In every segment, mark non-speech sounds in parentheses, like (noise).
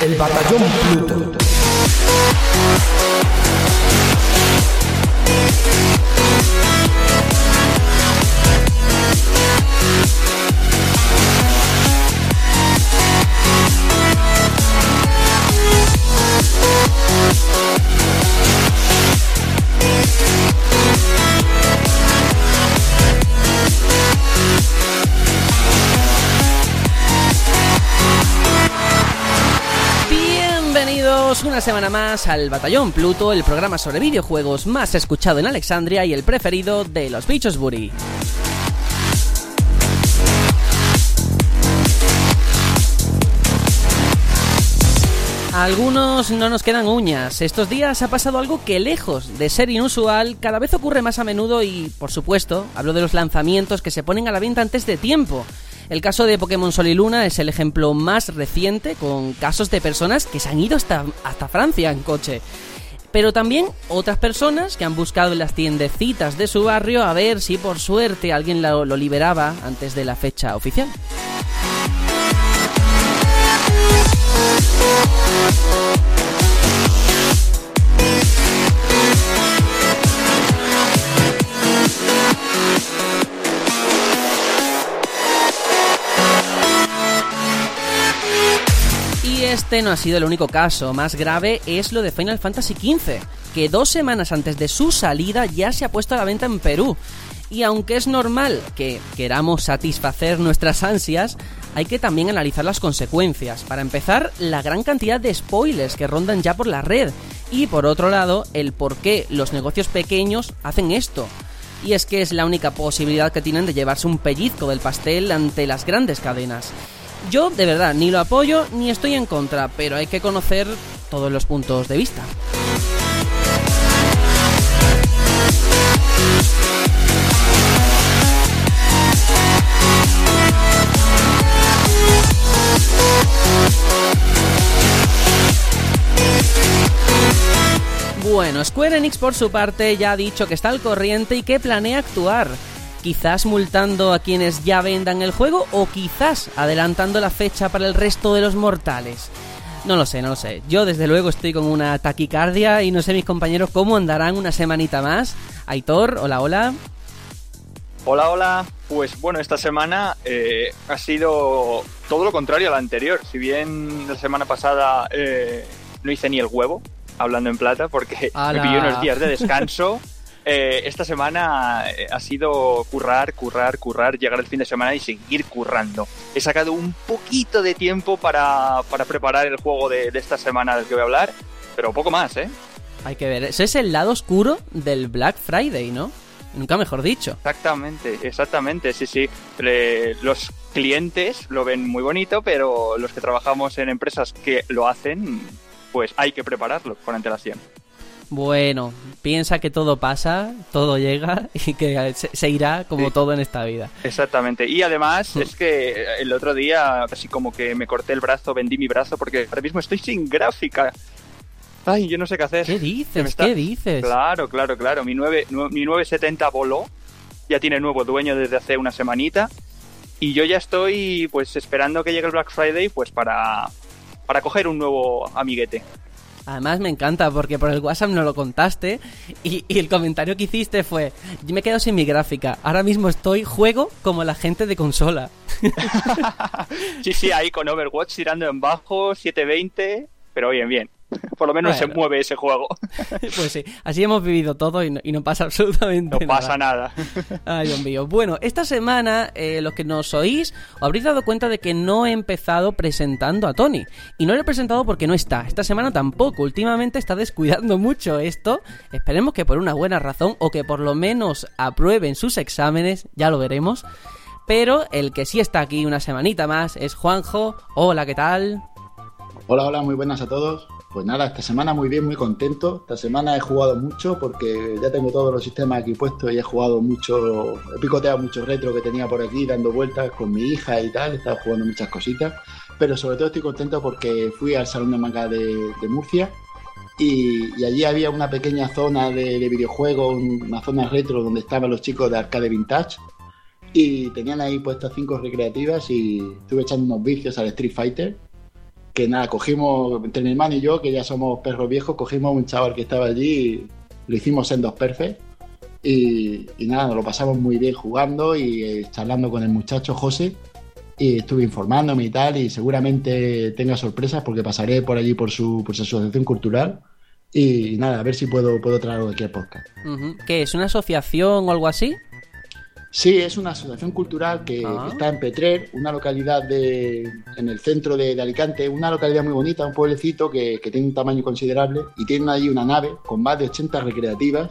El Batallón Pluto. Una semana más al Batallón Pluto, el programa sobre videojuegos más escuchado en Alexandria y el preferido de los bichos Buri. Algunos no nos quedan uñas. Estos días ha pasado algo que lejos de ser inusual, cada vez ocurre más a menudo y, por supuesto, hablo de los lanzamientos que se ponen a la venta antes de tiempo. El caso de Pokémon Sol y Luna es el ejemplo más reciente, con casos de personas que se han ido hasta, Francia en coche. Pero también otras personas que han buscado en las tiendecitas de su barrio a ver si por suerte alguien lo liberaba antes de la fecha oficial. Este no ha sido el único caso, más grave es lo de Final Fantasy XV, que dos semanas antes de su salida ya se ha puesto a la venta en Perú. Y aunque es normal que queramos satisfacer nuestras ansias, hay que también analizar las consecuencias. Para empezar, la gran cantidad de spoilers que rondan ya por la red. Y por otro lado, el por qué los negocios pequeños hacen esto. Y es que es la única posibilidad que tienen de llevarse un pellizco del pastel ante las grandes cadenas. Yo, de verdad, ni lo apoyo ni estoy en contra, pero hay que conocer todos los puntos de vista. Bueno, Square Enix por su parte ya ha dicho que está al corriente y que planea actuar. Quizás multando a quienes ya vendan el juego o quizás adelantando la fecha para el resto de los mortales. No lo sé, no lo sé. Yo desde luego estoy con una taquicardia y no sé mis compañeros cómo andarán una semanita más. Aitor, hola, hola. Hola, hola. Pues bueno, esta semana eh, ha sido todo lo contrario a la anterior. Si bien la semana pasada eh, no hice ni el huevo, hablando en plata, porque ¡Hala! (laughs) me pillé unos días de descanso. (laughs) eh, esta semana eh, ha sido currar, currar, currar, llegar el fin de semana y seguir currando. He sacado un poquito de tiempo para, para preparar el juego de, de esta semana del que voy a hablar, pero poco más, ¿eh? Hay que ver. Ese es el lado oscuro del Black Friday, ¿no? Nunca mejor dicho. Exactamente, exactamente, sí, sí. Los clientes lo ven muy bonito, pero los que trabajamos en empresas que lo hacen, pues hay que prepararlo con antelación. Bueno, piensa que todo pasa, todo llega y que se, se irá como Sí. todo en esta vida. Exactamente. Y además es que el otro día, así como que me corté el brazo, vendí mi brazo, porque ahora mismo estoy sin gráfica. Ay, yo no sé qué hacer. ¿Qué dices? está- ¿Qué dices? Claro, claro, claro. Mi, 9, mi 970 voló. Ya tiene nuevo dueño desde hace una semanita. Y yo ya estoy pues esperando que llegue el Black Friday pues para, para coger un nuevo amiguete. Además me encanta porque por el WhatsApp no lo contaste y, el comentario que hiciste fue, yo me quedo sin mi gráfica, ahora mismo estoy juego como la gente de consola. (laughs) Sí, sí, ahí con Overwatch tirando en bajo, 720, pero bien, bien. (laughs) Por lo menos se mueve ese juego. (laughs) pues sí, así hemos vivido todo y no, y no pasa absolutamente No nada. pasa nada. (laughs) Ay, Dios mío. Bueno, esta semana, eh, los que nos oís, os habréis dado cuenta de que no he empezado presentando a Tony. Y no lo he presentado porque no está. Esta semana tampoco. Últimamente está descuidando mucho esto. Esperemos que por una buena razón o que por lo menos aprueben sus exámenes. Ya lo veremos. Pero el que sí está aquí una semanita más es Juanjo. Hola, ¿qué tal? Hola, hola, muy buenas a todos. Pues nada, esta semana muy bien, muy contento. Esta semana he jugado mucho porque ya tengo todos los sistemas aquí puestos y he jugado mucho, he picoteado mucho retro que tenía por aquí dando vueltas con mi hija y tal, he estado jugando muchas cositas. Pero sobre todo estoy contento porque fui al Salón de Manga de, Murcia y, y allí había una pequeña zona de, de videojuegos, una zona retro donde estaban los chicos de Arcade Vintage y tenían ahí puestas cinco recreativas y estuve echando unos vicios al Street Fighter que nada, cogimos, entre mi hermano y yo, que ya somos perros viejos, cogimos un chaval que estaba allí, lo hicimos en dos perfes y, nada, nos lo pasamos muy bien jugando y eh, charlando con el muchacho José y estuve informándome y tal y seguramente tenga sorpresas porque pasaré por allí por su, por su asociación cultural y nada, a ver si puedo, puedo traer algo aquí al podcast. ¿Qué es? ¿Una asociación o algo así? Sí, es una asociación cultural que Ah. está en Petrer, una localidad de, en el centro de, de Alicante, una localidad muy bonita, un pueblecito que, que tiene un tamaño considerable y tiene allí una nave con más de 80 recreativas,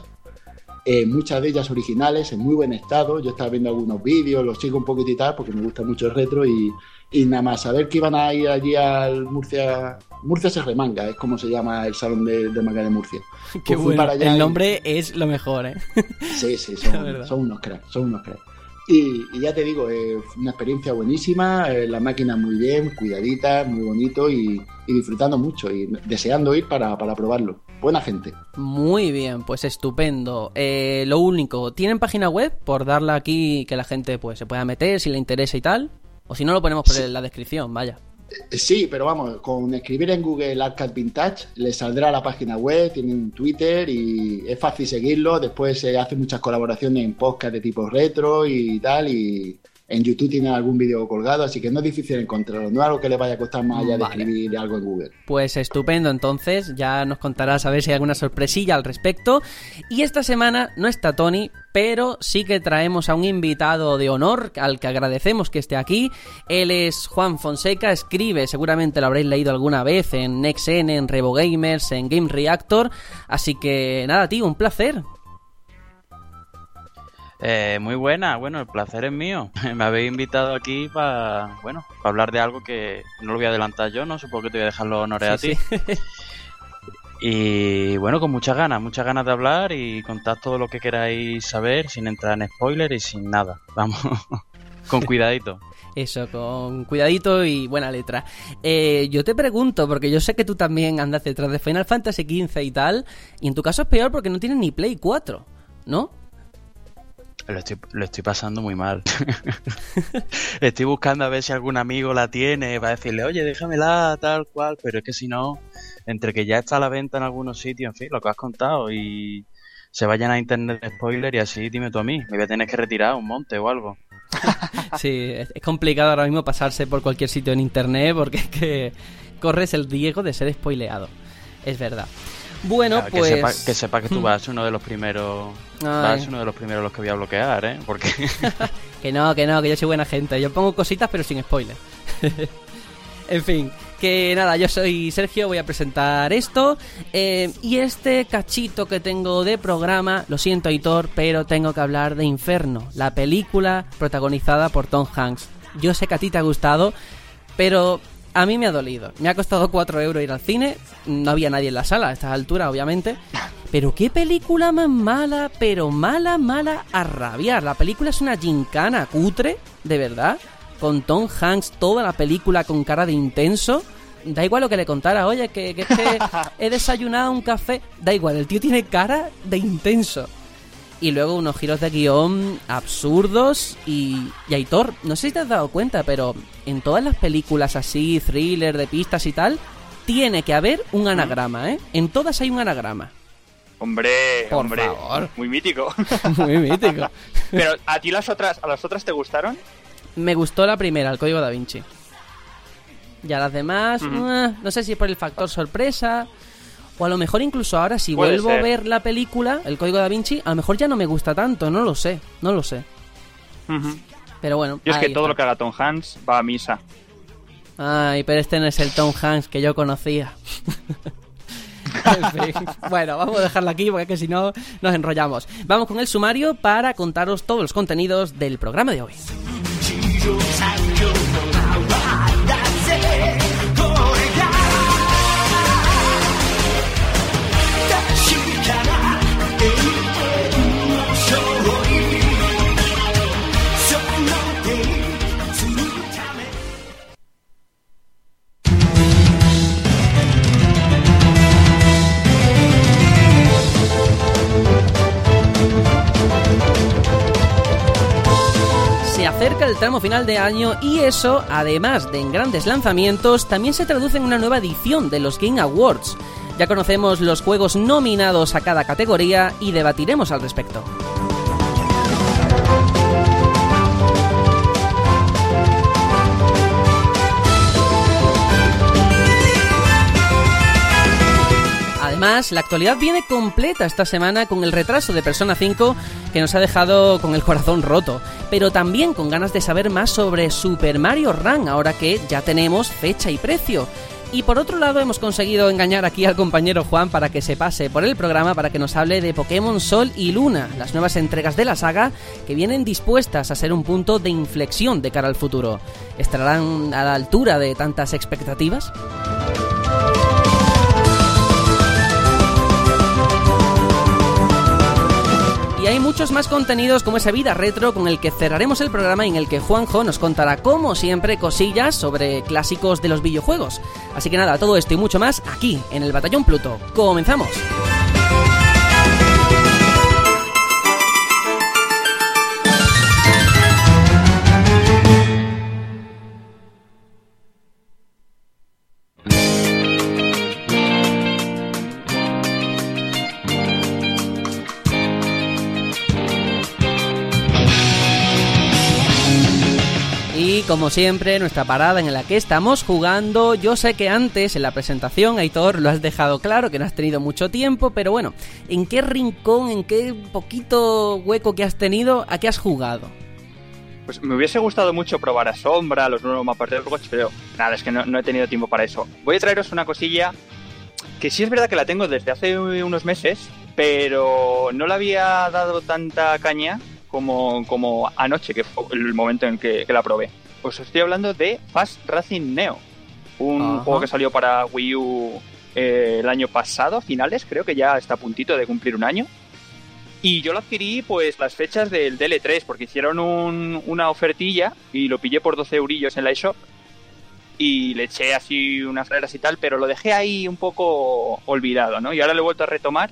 eh, muchas de ellas originales, en muy buen estado. Yo estaba viendo algunos vídeos, los sigo un poquito y tal, porque me gusta mucho el retro y, y nada más, saber que iban a ir allí al Murcia, Murcia se remanga, es como se llama el salón de, de manga de Murcia. (laughs) Qué Pues bueno. para allá El y- nombre es lo mejor, ¿eh? (laughs) Sí, sí, (laughs) son, son unos cracks, son unos cracks. Y, y ya te digo, eh, una experiencia buenísima, eh, la máquina muy bien, cuidadita, muy bonito y, y disfrutando mucho y deseando ir para, para probarlo. Buena gente. Muy bien, pues estupendo. Eh, lo único, ¿tienen página web? Por darla aquí que la gente pues se pueda meter si le interesa y tal. O si no, lo ponemos por Sí. la descripción, vaya. Eh, Sí, pero vamos, con escribir en Google Arcade Vintage le saldrá la página web, tiene un Twitter y es fácil seguirlo. Después se hace muchas colaboraciones en podcast de tipo retro y tal. Y en YouTube tiene algún vídeo colgado, así que no es difícil encontrarlo. No es algo que le vaya a costar más allá de Vale. escribir algo en Google. Pues estupendo, entonces ya nos contarás a ver si hay alguna sorpresilla al respecto. Y esta semana no está Tony, pero sí que traemos a un invitado de honor al que agradecemos que esté aquí. Él es Juan Fonseca, escribe, seguramente lo habréis leído alguna vez en NextN, en Revo Gamers, en Game Reactor. Así que nada, tío, un placer. Eh, muy buena, bueno, el placer es mío. (laughs) Me habéis invitado aquí para, bueno, para hablar de algo que no lo voy a adelantar yo, ¿no? Supongo que te voy a dejar los honores Sí, a ti. (laughs) Y bueno, con muchas ganas, muchas ganas de hablar y contar todo lo que queráis saber sin entrar en spoiler y sin nada. Vamos, (laughs) con cuidadito. Eso, con cuidadito y buena letra. Eh, yo te pregunto, porque yo sé que tú también andas detrás de Final Fantasy XV y tal, y en tu caso es peor porque no tienes ni Play 4, ¿no? Lo estoy, lo estoy pasando muy mal. (laughs) estoy buscando a ver si algún amigo la tiene para decirle, oye, déjamela, tal cual, pero es que si no, entre que ya está a la venta en algunos sitios, en fin, lo que has contado, y se vayan a internet spoiler y así, dime tú a mí, me voy a tener que retirar un monte o algo. (laughs) Sí, es complicado ahora mismo pasarse por cualquier sitio en internet porque es que corres el riesgo de ser spoileado. Es verdad. Bueno, Claro, pues. que, sepa, que sepa que tú vas a ser uno de los primeros, vas Ay. ser uno de los primeros los que voy a bloquear, ¿eh? Porque (laughs) Que no, que no, que yo soy buena gente. Yo pongo cositas pero sin spoiler. (laughs) en fin, que nada, yo soy Sergio, voy a presentar esto. eh, y este cachito que tengo de programa, lo siento, Hitor, pero tengo que hablar de Inferno, la película protagonizada por Tom Hanks. Yo sé que a ti te ha gustado, pero a mí me ha dolido. Me ha costado 4 euros ir al cine, no había nadie en la sala a esta altura, obviamente. Pero qué película más mala, pero mala, mala a rabiar. La película es una gincana cutre, de verdad. Con Tom Hanks, toda la película con cara de intenso. Da igual lo que le contara, oye, que, que es que (laughs) he desayunado un café. Da igual, el tío tiene cara de intenso. Y luego unos giros de guion absurdos y, y Aitor, no sé si te has dado cuenta, pero en todas las películas así, thriller, de pistas y tal, tiene que haber un anagrama, ¿eh? En todas hay un anagrama. Hombre, Por hombre, favor. muy mítico. (laughs) (laughs) Muy mítico. Pero a ti las otras, a las otras te gustaron? Me gustó la primera, el código da Vinci. Y a las demás, eh, no sé si por el factor sorpresa. O a lo mejor incluso ahora, si Puede vuelvo ser. a ver la película, el código da Vinci, a lo mejor ya no me gusta tanto, no lo sé, no lo sé. Pero bueno. Yo es que todo lo que haga Tom Hanks va a misa. Ay, pero este no es el Tom Hanks que yo conocía. (laughs) En fin. Bueno, vamos a dejarlo aquí porque es que si no nos enrollamos. Vamos con el sumario para contaros todos los contenidos del programa de hoy. Acerca el tramo final de año y eso, además de en grandes lanzamientos, también se traduce en una nueva edición de los Game Awards. Ya conocemos los juegos nominados a cada categoría y debatiremos al respecto. Además, la actualidad viene completa esta semana con el retraso de Persona 5 que nos ha dejado con el corazón roto, pero también con ganas de saber más sobre Super Mario Run ahora que ya tenemos fecha y precio. Y por otro lado hemos conseguido engañar aquí al compañero Juan para que se pase por el programa para que nos hable de Pokémon Sol y Luna, las nuevas entregas de la saga que vienen dispuestas a ser un punto de inflexión de cara al futuro. ¿Estarán a la altura de tantas expectativas? Hay muchos más contenidos como esa vida retro con el que cerraremos el programa en el que Juanjo nos contará como siempre cosillas sobre clásicos de los videojuegos. Así que nada, todo esto y mucho más aquí en el Batallón Pluto. ¡Comenzamos! Como siempre, nuestra parada en la que estamos jugando. Yo sé que antes, en la presentación, Aitor, lo has dejado claro, que no has tenido mucho tiempo, pero bueno, ¿en qué rincón, en qué poquito hueco que has tenido, a qué has jugado? Pues me hubiese gustado mucho probar a Sombra, los nuevos mapas de Overwatch, pero nada, es que no, he tenido tiempo para eso. Voy a traeros una cosilla que sí es verdad que la tengo desde hace unos meses, pero no la había dado tanta caña como, como anoche, que fue el momento en que la probé. Os estoy hablando de Fast Racing Neo, un Ajá. juego que salió para Wii U eh, el año pasado, a finales, creo que ya está a puntito de cumplir un año. Y yo lo adquirí pues las fechas del DL3, porque hicieron un- una ofertilla y lo pillé por 12 eurillos en la eShop. Y le eché así unas reglas y tal, pero lo dejé ahí un poco olvidado, ¿no? Y ahora lo he vuelto a retomar.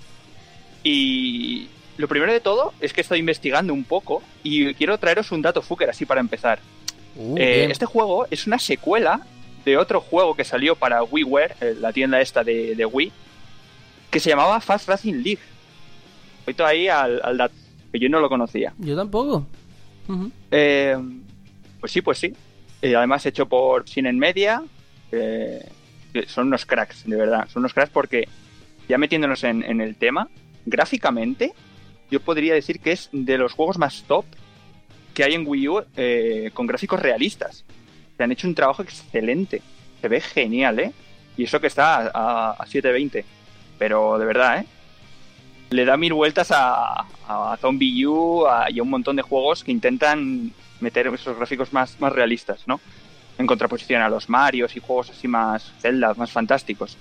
Y lo primero de todo es que estoy investigando un poco y quiero traeros un dato fucker así para empezar. Uh, Eh, este juego es una secuela de otro juego que salió para WiiWare, eh, la tienda esta de, de Wii, que se llamaba Fast Racing League. Oito ahí al, al dato, que yo no lo conocía. Yo tampoco. Eh, pues sí, pues sí. Eh, además hecho por Sinen Media. eh, que son unos cracks, de verdad. Son unos cracks porque, ya metiéndonos en, en el tema, gráficamente, yo podría decir que es de los juegos más top que hay en Wii U eh, con gráficos realistas. Se han hecho un trabajo excelente. Se ve genial, ¿eh? Y eso que está a, a 720. Pero de verdad, ¿eh? Le da mil vueltas a, Zombie U y a un montón de juegos que intentan meter esos gráficos más, más realistas, ¿no? En contraposición a los Marios y juegos así más Zelda, más fantásticos.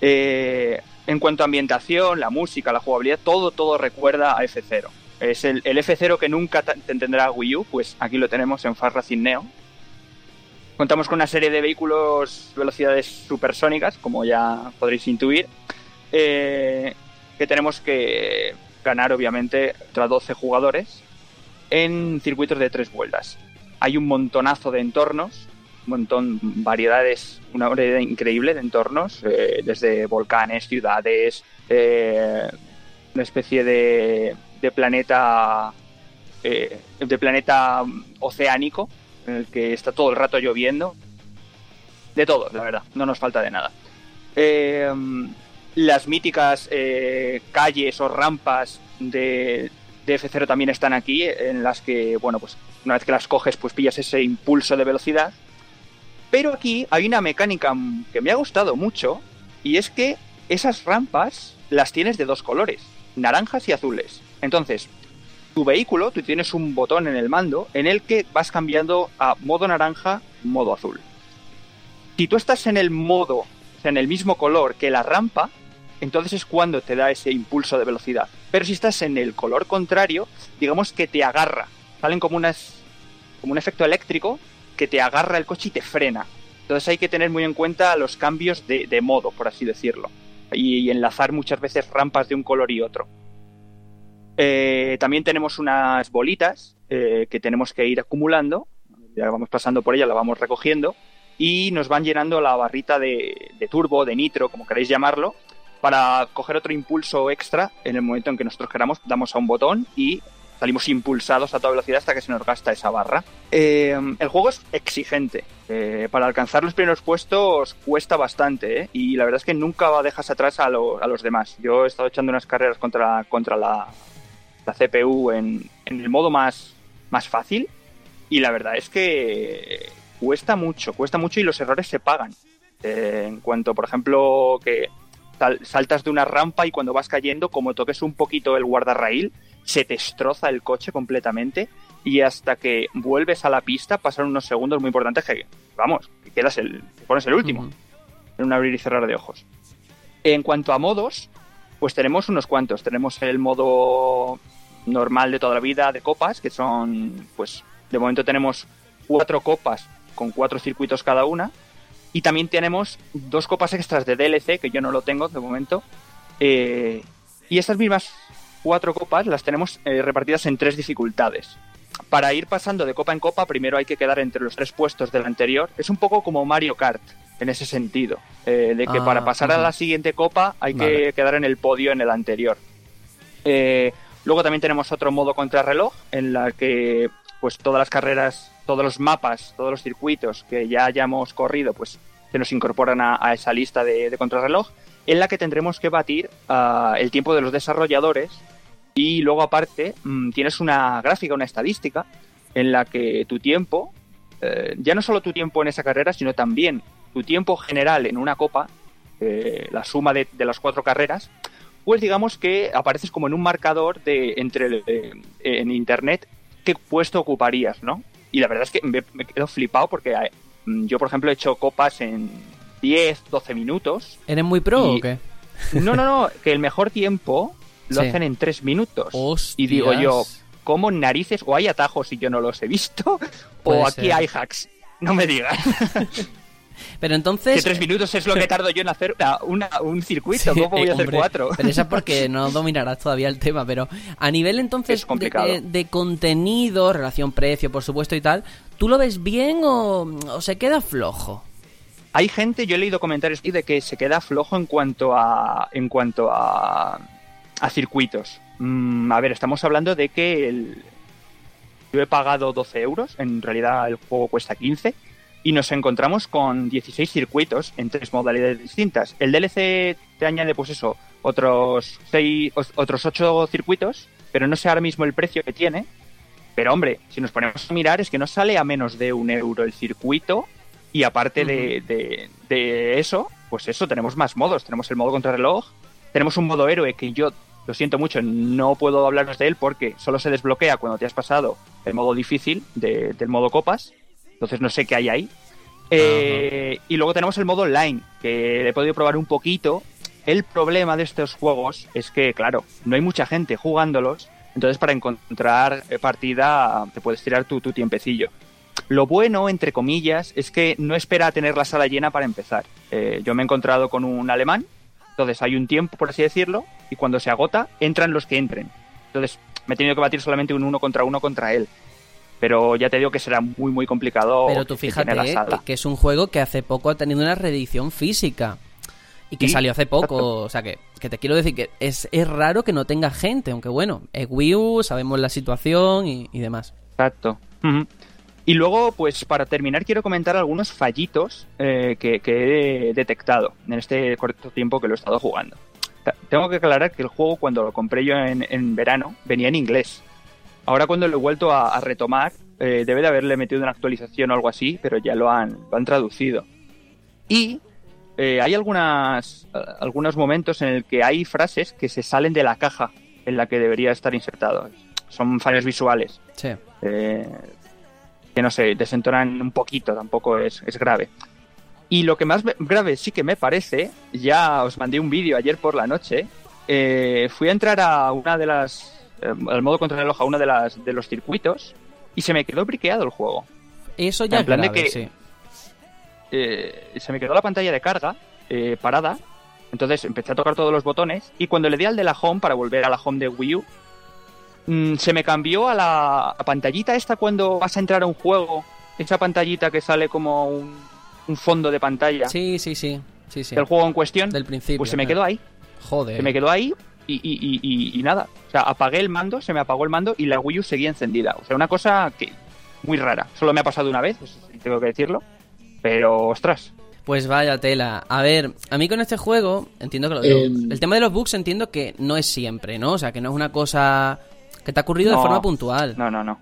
Eh, en cuanto a ambientación, la música, la jugabilidad, todo, todo recuerda a F0. Es el, el F0 que nunca ta- te entenderá Wii U, pues aquí lo tenemos en Fast Racing. Contamos con una serie de vehículos velocidades supersónicas, como ya podréis intuir, eh, que tenemos que ganar, obviamente, tras 12 jugadores en circuitos de tres vueltas. Hay un montonazo de entornos, un montón, variedades, una variedad increíble de entornos, eh, desde volcanes, ciudades, eh, una especie de, de planeta eh, de planeta oceánico en el que está todo el rato lloviendo. De todo, la verdad, no nos falta de nada. Eh, las míticas eh, calles o rampas de, de F0 también están aquí, en las que, bueno, pues una vez que las coges, pues pillas ese impulso de velocidad. Pero aquí hay una mecánica que me ha gustado mucho, y es que esas rampas las tienes de dos colores, naranjas y azules. Entonces, tu vehículo, tú tienes un botón en el mando en el que vas cambiando a modo naranja, modo azul. Si tú estás en el modo, o sea, en el mismo color que la rampa, entonces es cuando te da ese impulso de velocidad. Pero si estás en el color contrario, digamos que te agarra. Salen como un efecto eléctrico que te agarra el coche y te frena. Entonces hay que tener muy en cuenta los cambios de, modo, por así decirlo. Y enlazar muchas veces rampas de un color y otro. Eh, también tenemos unas bolitas eh, que tenemos que ir acumulando. Ya vamos pasando por ella, la vamos recogiendo y nos van llenando la barrita de, de turbo, de nitro, como queréis llamarlo, para coger otro impulso extra en el momento en que nosotros queramos, damos a un botón y salimos impulsados a toda velocidad hasta que se nos gasta esa barra. Eh, el juego es exigente. Eh, para alcanzar los primeros puestos cuesta bastante ¿eh? y la verdad es que nunca dejas atrás a, lo- a los demás. Yo he estado echando unas carreras contra, contra la, la CPU en, en el modo más, más fácil y la verdad es que cuesta mucho, cuesta mucho y los errores se pagan. Eh, en cuanto, por ejemplo, que sal- saltas de una rampa y cuando vas cayendo, como toques un poquito el guardarraíl, se te destroza el coche completamente y hasta que vuelves a la pista pasan unos segundos muy importantes que, vamos, que quedas el, pones el último en un abrir y cerrar de ojos. En cuanto a modos, pues tenemos unos cuantos. Tenemos el modo normal de toda la vida de copas, que son, pues, de momento tenemos cuatro copas con cuatro circuitos cada una. Y también tenemos dos copas extras de DLC, que yo no lo tengo de momento. Eh, y estas mismas cuatro copas las tenemos eh, repartidas en tres dificultades. Para ir pasando de copa en copa, primero hay que quedar entre los tres puestos del anterior. Es un poco como Mario Kart, en ese sentido. eh, de que Ah, para pasar a la siguiente copa hay Vale. que quedar en el podio en el anterior. Eh, luego también tenemos otro modo contrarreloj, en la que pues todas las carreras, todos los mapas, todos los circuitos que ya hayamos corrido, pues se nos incorporan a, esa lista de, contrarreloj, en la que tendremos que batir ah, el tiempo de los desarrolladores y luego aparte mm, tienes una gráfica, una estadística en la que tu tiempo, eh, ya no solo tu tiempo en esa carrera, sino también tu tiempo general en una copa, eh, la suma de las cuatro carreras, pues digamos que apareces como en un marcador de entre el- eh, en internet qué puesto ocuparías, ¿no? Y la verdad es que me, me quedo flipado porque eh, yo, por ejemplo, he hecho copas en 10, 12 minutos. ¿Eres muy pro Y- o qué? No, no, no, (laughs) que el mejor tiempo lo Sí. hacen en 3 minutos. Hostias. Y digo yo, ¿cómo narices? O hay atajos y yo no los he visto, Puede o aquí ser. hay hacks. No me digas. (laughs) Pero Que entonces... tres minutos es lo que (laughs) tardo yo en hacer una- una- un circuito. Sí, ¿Cómo voy eh, a hacer hombre, cuatro? Pero eso es porque (laughs) no dominarás todavía el tema, pero a nivel entonces. De, de contenido, relación precio, por supuesto y tal, ¿tú lo ves bien o, o se queda flojo? Hay gente, yo he leído comentarios de que se queda flojo en cuanto a en cuanto a, a circuitos. Mm, a ver, estamos hablando de que el, yo he pagado 12 euros, en realidad el juego cuesta 15 y nos encontramos con 16 circuitos en tres modalidades distintas. El DLC te añade, pues eso, otros seis, os- otros 8 circuitos, pero no sé ahora mismo el precio que tiene. Pero hombre, si nos ponemos a mirar es que no sale a menos de un euro el circuito y aparte de, de- de eso, pues eso, tenemos más modos. Tenemos el modo contrarreloj, tenemos un modo héroe que yo, lo siento mucho, no puedo hablaros de él porque solo se desbloquea cuando te has pasado el modo difícil de- del modo copas. Entonces no sé qué hay ahí. Eh, y luego tenemos el modo online, que he podido probar un poquito. El problema de estos juegos es que, claro, no hay mucha gente jugándolos. Entonces, para encontrar eh, partida, te puedes tirar tu, tu tiempecillo. Lo bueno, entre comillas, es que no espera a tener la sala llena para empezar. Eh, yo me he encontrado con un alemán, entonces hay un tiempo, por así decirlo, y cuando se agota, entran los que entren. Entonces, me he tenido que batir solamente un uno contra uno contra él. Pero ya te digo que será muy, muy complicado. Pero tú fíjate eh, que, es un juego que hace poco ha tenido una reedición física. Y que Sí, salió hace poco, exacto. o sea que, que te quiero decir que es, es raro que no tenga gente, aunque bueno, es Wii U, sabemos la situación y, y demás. Exacto. Y luego, pues para terminar, quiero comentar algunos fallitos eh, que, que he detectado en este corto tiempo que lo he estado jugando. Tengo que aclarar que el juego, cuando lo compré yo en, en verano, venía en inglés. Ahora, cuando lo he vuelto a, a retomar, eh, debe de haberle metido una actualización o algo así, pero ya lo han, lo han traducido. Y eh, hay algunas, algunos momentos en el que hay frases que se salen de la caja en la que debería estar insertado. Son fallos visuales Sí. eh, que no sé, desentonan un poquito, tampoco es, es grave. Y lo que más grave sí que me parece, ya os mandé un vídeo ayer por la noche, eh, fui a entrar a una de las, eh, al modo contrarreloj a uno de, las, de los circuitos y se me quedó briqueado el juego. Eso ya En plan de que- sí. Eh, se me quedó la pantalla de carga eh, parada, entonces empecé a tocar todos los botones y cuando le di al de la home para volver a la home de Wii U, mm, se me cambió a la a pantallita esta cuando vas a entrar a un juego. Esa pantallita que sale como un, un fondo de pantalla Sí, sí, sí. sí, sí. del juego en cuestión. Del principio. pues se me eh. quedó ahí. Joder. Se me quedó ahí y, y- y- y- y nada. O sea, apagué el mando, se me apagó el mando y la Wii U seguía encendida. O sea, una cosa que muy rara. Solo me ha pasado una vez, tengo que decirlo. Pero, ostras. Pues vaya tela. A ver, a mí con este juego, entiendo que lo Eh, El tema de los bugs entiendo que no es siempre, ¿no? O sea, que no es una cosa que te ha ocurrido de forma puntual, No, no, no.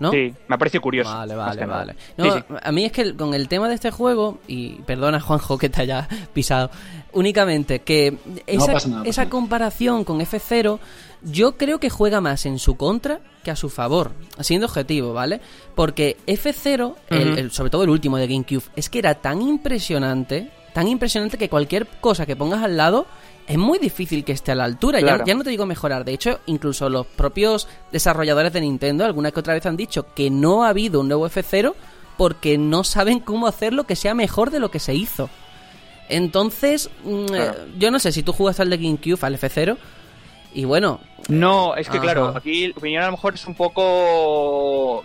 ¿No? Sí, me ha parecido curioso. Vale, vale, vale. No, Sí, sí. a mí es que el- con el tema de este juego, y perdona Juanjo que te haya pisado, únicamente que esa, pasa nada, pasa esa comparación con F0, yo creo que juega más en su contra que a su favor, siendo objetivo, ¿vale? Porque F0, el- Ujú. el- sobre todo el último de GameCube, es que era tan impresionante, tan impresionante que cualquier cosa que pongas al lado es muy difícil que esté a la altura. Ya- Claro. Ya, no te digo mejorar. De hecho, incluso los propios desarrolladores de Nintendo alguna que otra vez han dicho que no ha habido un nuevo F0 porque no saben cómo hacerlo que sea mejor de lo que se hizo. Entonces, mm, Claro. eh, yo no sé si tú jugaste al de GameCube, al F0, y bueno, No, es que Ajá. claro, aquí la opinión a lo mejor es un poco...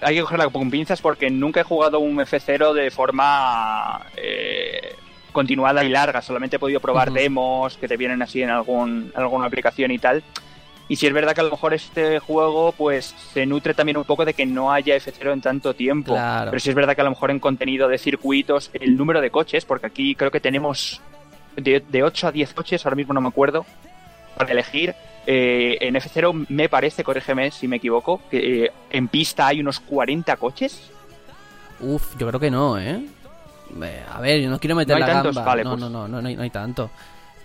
Hay que cogerla con pinzas porque nunca he jugado un F0 de forma eh, continuada y larga. Solamente he podido probar demos que te vienen así en algún, alguna aplicación y tal. Y si es verdad que a lo mejor este juego pues se nutre también un poco de que no haya F0 en tanto tiempo. Claro. Pero si es verdad que a lo mejor en contenido de circuitos, el número de coches, porque aquí creo que tenemos de, de 8 a 10 coches, ahora mismo no me acuerdo, para elegir. Eh, en F0 me parece, corrígeme si me equivoco, que eh, en pista hay unos 40 coches. Uf, yo creo que no, ¿eh? A ver, yo no quiero meter ¿No hay la tantos? gamba. Vale, no, pues. no, no, no, no hay, no hay tanto.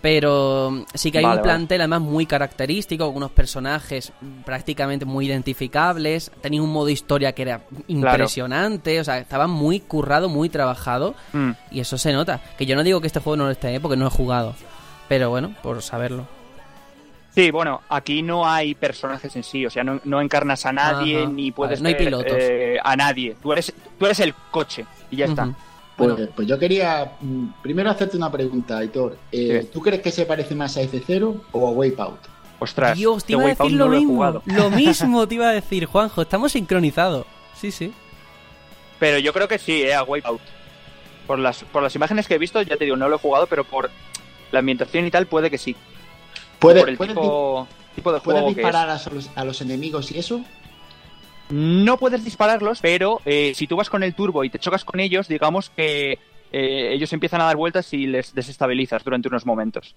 Pero mm, sí que hay Vale, un vale. plantel además muy característico, con unos personajes prácticamente muy identificables. Tenía un modo historia que era impresionante, o sea, estaba muy currado, muy trabajado. Mm. Y eso se nota. Que yo no digo que este juego no lo esté, porque no he jugado. Pero bueno, por saberlo. Sí, bueno, aquí no hay personajes en sí, o sea, no, no encarnas a nadie Ajá, ni puedes vale, no hay ver, pilotos. eh, a nadie. Tú eres, tú eres el coche y ya está. Pues, Bueno. pues yo quería mm, primero hacerte una pregunta, Aitor. Eh, Sí. ¿Tú crees que se parece más a F0 o a Wipeout? Ostras, Dios, te iba a decir no lo he mismo. jugado. Lo (laughs) mismo te iba a decir, Juanjo. Estamos sincronizados. Sí, sí. Pero yo creo que sí, eh, a Wipeout. Por las, por las imágenes que he visto, ya te digo, no lo he jugado, pero por la ambientación y tal, puede que sí. ¿Puedes, por el puedes tipo, tipo de ¿puedes juego que es. disparar a los, a los enemigos y eso? No puedes dispararlos, pero eh, si tú vas con el turbo y te chocas con ellos, digamos que eh, ellos empiezan a dar vueltas y les desestabilizas durante unos momentos.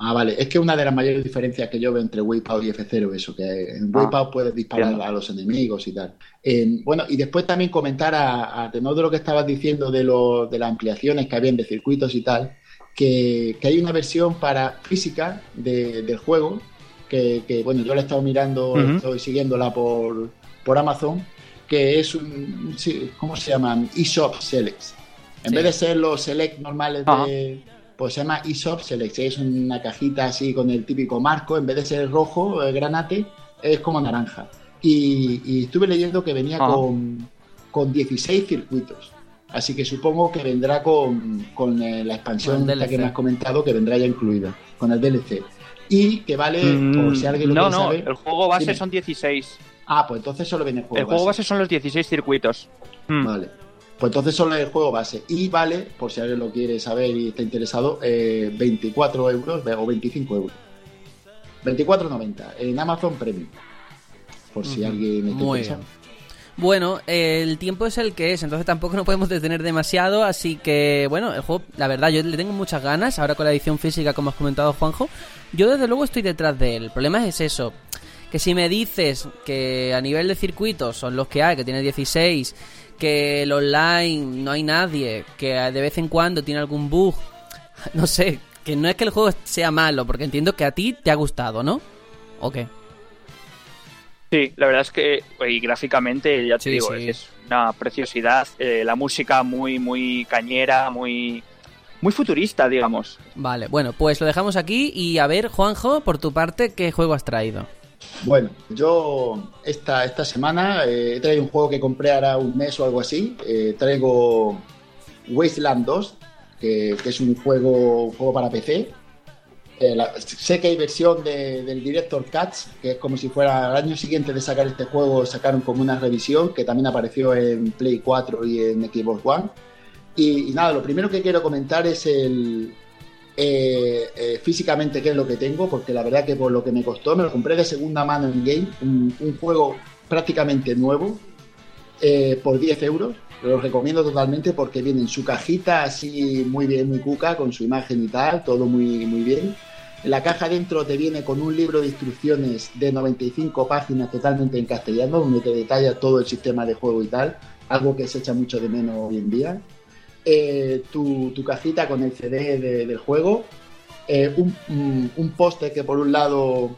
Ah, vale. Es que una de las mayores diferencias que yo veo entre Wipeout y F0 eso, que en Ah, Wipeout puedes disparar a los enemigos y tal. Eh, bueno, y después también comentar a, a tenor de lo que estabas diciendo de, lo, de las ampliaciones que habían de circuitos y tal, que, que hay una versión para física de- del juego, que, que, bueno, yo la he estado mirando, Ujú. estoy siguiéndola por, por Amazon, que es un, ¿cómo se llaman? eShop Selects. En Sí. vez de ser los Select normales Ajá. de, pues se llama eShop Select. Es una cajita así con el típico marco, en vez de ser rojo, el granate, es como naranja. Y, y estuve leyendo que venía con, con 16 circuitos. Así que supongo que vendrá con, con eh, la expansión el esta que me has comentado, que vendrá ya incluida, con el DLC. Y que vale, por si alguien lo Mm, no, quiere no, saber- el juego base Dime. son 16. Ah, pues entonces solo viene el juego El juego base. base son los 16 circuitos. Mm. Vale. Pues entonces solo el juego base. Y vale, por si alguien lo quiere saber y está interesado, eh, 24 euros o 25 euros. 24,90 en Amazon Premium. Por si Ujú. alguien está Muy interesado. bien. Bueno, el tiempo es el que es, entonces tampoco nos podemos detener demasiado, así que bueno, el juego, la verdad, yo le tengo muchas ganas, ahora con la edición física, como has comentado Juanjo, yo desde luego estoy detrás de él. El problema es eso, que si me dices que a nivel de circuitos son los que hay, que tiene 16, que el online no hay nadie, que de vez en cuando tiene algún bug, (laughs) no sé, que no es que el juego sea malo, porque entiendo que a ti te ha gustado, ¿no? ¿O qué? Sí, la verdad es que y gráficamente, ya te Sí, digo, sí. es una preciosidad. Eh, la música muy, muy cañera, muy, muy futurista, digamos. Vale, bueno, pues lo dejamos aquí y a ver, Juanjo, por tu parte, ¿qué juego has traído? Bueno, yo esta, esta semana eh, he traído un juego que compré ahora un mes o algo así. Eh, traigo Wasteland 2, que, es un juego, juego para PC. eh, sé que hay versión del Director Cuts, que es como si fuera el año siguiente de sacar este juego, sacaron como una revisión que también apareció en Play 4 y en Xbox One. Y, nada, lo primero que quiero comentar es el eh, eh, físicamente qué es lo que tengo, porque la verdad que por lo que me costó, me lo compré de segunda mano en game, un, juego prácticamente nuevo, por 10 euros. Lo recomiendo totalmente porque viene en su cajita así muy bien, muy cuca, con su imagen y tal, todo muy, muy bien la caja dentro te viene con un libro de instrucciones de 95 páginas totalmente en castellano, donde te detalla todo el sistema de juego y tal, algo que se echa mucho de menos hoy en día. Eh, tu, cajita con el CD del juego, eh, un, un, póster que por un lado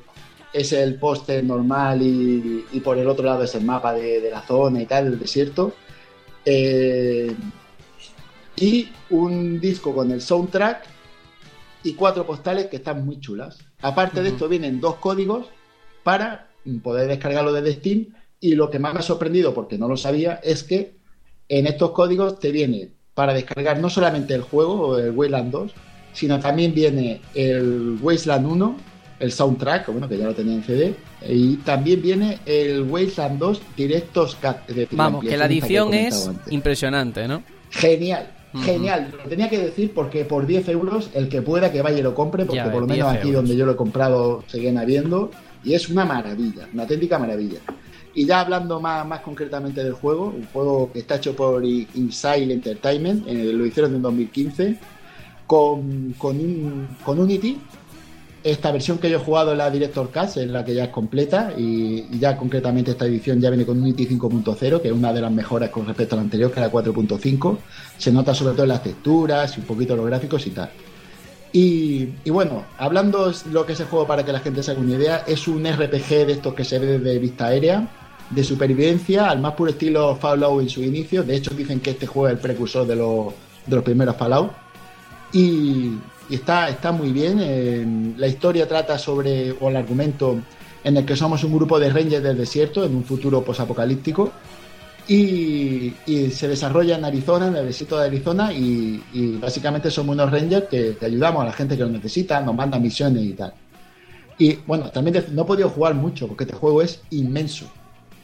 es el póster normal y, por el otro lado es el mapa de, la zona y tal, del desierto. Eh, y un disco con el soundtrack y cuatro postales que están muy chulas. Aparte de esto vienen dos códigos para poder descargarlo desde Steam y lo que más me ha sorprendido, porque no lo sabía, es que en estos códigos te viene para descargar no solamente el juego el Wasteland 2, sino también viene el Wasteland 1, el soundtrack, bueno, que ya lo tenía en CD, y también viene el Wasteland 2 Directos Vamos, que la edición es impresionante, ¿no? Genial, Genial, lo tenía que decir porque por 10 euros el que pueda que vaya y lo compre, porque por lo menos aquí donde yo lo he comprado siguen habiendo, y es una maravilla, una auténtica maravilla. Y ya hablando más, más concretamente del juego, un juego que está hecho por Inside Entertainment, eh, lo hicieron en 2015, con, con, con Unity, esta versión que yo he jugado es la Director Cast, es la que ya es completa y, ya concretamente esta edición ya viene con Unity 5.0, que es una de las mejoras con respecto a la anterior, que era 4.5. Se nota sobre todo en las texturas y un poquito los gráficos y tal. Y, bueno, hablando lo que es el juego para que la gente se haga una idea, es un RPG de estos que se ve desde vista aérea, de supervivencia, al más puro estilo Fallout en su inicio. De hecho, dicen que este juego es el precursor de los, de los primeros Fallout. Y, está, está muy bien. Eh, la historia trata sobre, o el argumento, en el que somos un grupo de rangers del desierto en un futuro posapocalíptico. Y, se desarrolla en Arizona, en el desierto de Arizona, y, básicamente somos unos rangers que, ayudamos a la gente que lo necesita, nos mandan misiones y tal. Y bueno, también no he podido jugar mucho porque este juego es inmenso,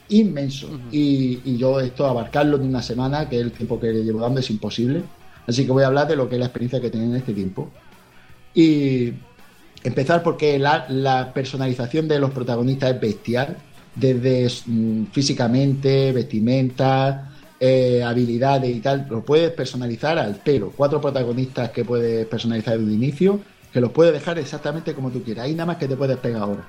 inmenso. y, y, yo esto abarcarlo en una semana, que es el tiempo que llevo dando, es imposible. Así que voy a hablar de lo que es la experiencia que tengo en este tiempo. Y empezar porque la, personalización de los protagonistas es bestial, desde mm, físicamente, vestimenta, eh, habilidades y tal, lo puedes personalizar al pelo. Cuatro protagonistas que puedes personalizar desde el inicio, que los puedes dejar exactamente como tú quieras. Hay nada más que te puedes pegar ahora.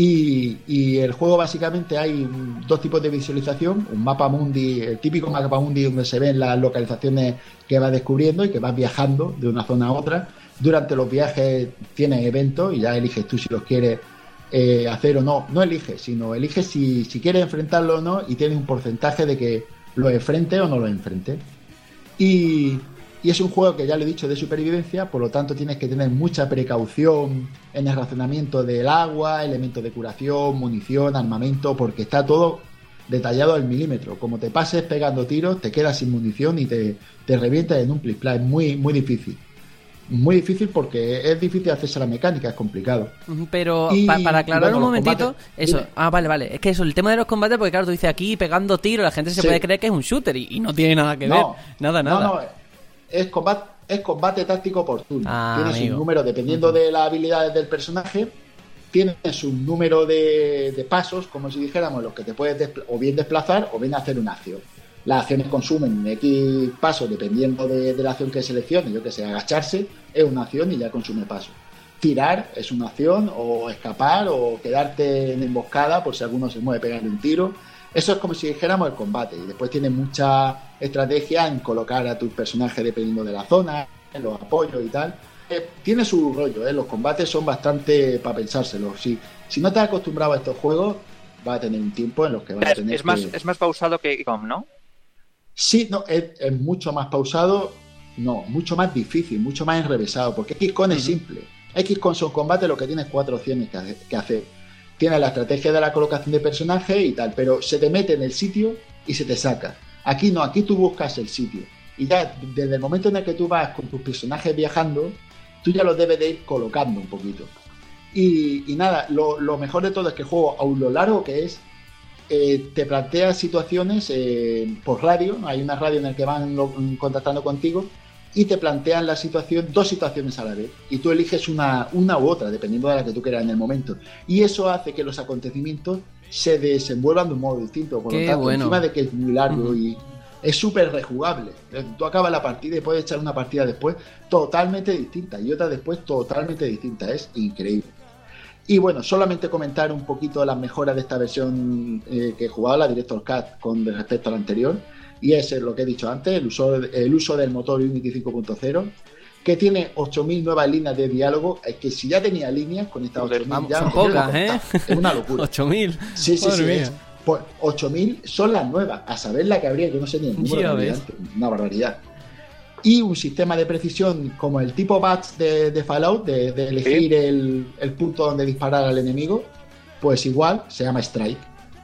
Y, el juego básicamente hay dos tipos de visualización, un mapa mundi, el típico mapa mundi donde se ven las localizaciones que vas descubriendo y que vas viajando de una zona a otra, durante los viajes tienes eventos y ya eliges tú si los quieres eh, hacer o no. No eliges, sino eliges si, si quieres enfrentarlo o no y tienes un porcentaje de que lo enfrente o no lo enfrente. Y, y es un juego que ya lo he dicho de supervivencia, por lo tanto tienes que tener mucha precaución en el racionamiento del agua, elementos de curación, munición, armamento, porque está todo detallado al milímetro. Como te pases pegando tiros, te quedas sin munición y te, te revientas en un plis Es muy, muy difícil. Muy difícil porque es difícil hacerse la mecánica, es complicado. Pero para aclarar un momentito, eso, ah, vale, vale, es que eso, el tema de los combates, porque claro, tú dices aquí pegando tiro, la gente se puede creer que es un shooter y, no tiene nada que ver, nada, nada. No, no, es combate, es combate táctico por turno. Ah, tienes un número, dependiendo de las habilidades del personaje, tienes un número de, de pasos, como si dijéramos, los que te puedes o bien desplazar o bien hacer una acción las acciones consumen X pasos dependiendo de, la acción que seleccione. Yo que sé, agacharse es una acción y ya consume pasos. Tirar es una acción, o escapar, o quedarte en emboscada por si alguno se mueve pegarle un tiro. Eso es como si dijéramos el combate. Y después tiene mucha estrategia en colocar a tu personaje dependiendo de la zona, en los apoyos y tal. Eh, tiene su rollo, ¿eh? los combates son bastante para pensárselo. Si, si no te has acostumbrado a estos juegos, va a tener un tiempo en los que va a tener. Es más, es más pausado que ICOM, ¿no? Sí, no, es, mucho más pausado, no, mucho más difícil, mucho más enrevesado, porque XCON es simple. XCON son combate lo que tienes cuatro opciones que, hacer. Tienes la estrategia de la colocación de personajes y tal, pero se te mete en el sitio y se te saca. Aquí no, aquí tú buscas el sitio. Y ya desde el momento en el que tú vas con tus personajes viajando, tú ya los debes de ir colocando un poquito. Y, nada, lo, mejor de todo es que el juego, a lo largo que es, eh, te plantea situaciones eh, por radio, hay una radio en la que van contactando contigo y te plantean la situación, dos situaciones a la vez, y tú eliges una, una u otra, dependiendo de la que tú quieras en el momento. Y eso hace que los acontecimientos se desenvuelvan de un modo distinto, por lo tanto, encima de que es muy largo y es súper rejugable. Tú acabas la partida y puedes echar una partida después totalmente distinta y otra después totalmente distinta. Es increíble. Y bueno, solamente comentar un poquito las mejoras de esta versión eh, que he jugado, la Director Cut, con respecto a la anterior. Y es lo que he dicho antes, el uso, el uso del motor Unity 5.0, que tiene 8.000 nuevas líneas de diálogo, es que si ya tenía líneas, con estas 8.000 ya... Son pocas, ¿eh? Es una locura. (laughs) 8.000. Sí, sí, sí. pues 8.000 son las nuevas, a saber la que habría, yo no sé ni el número. Una barbaridad y un sistema de precisión como el tipo BATS de, Fallout, de, elegir el, punto donde disparar al enemigo, pues igual se llama Strike.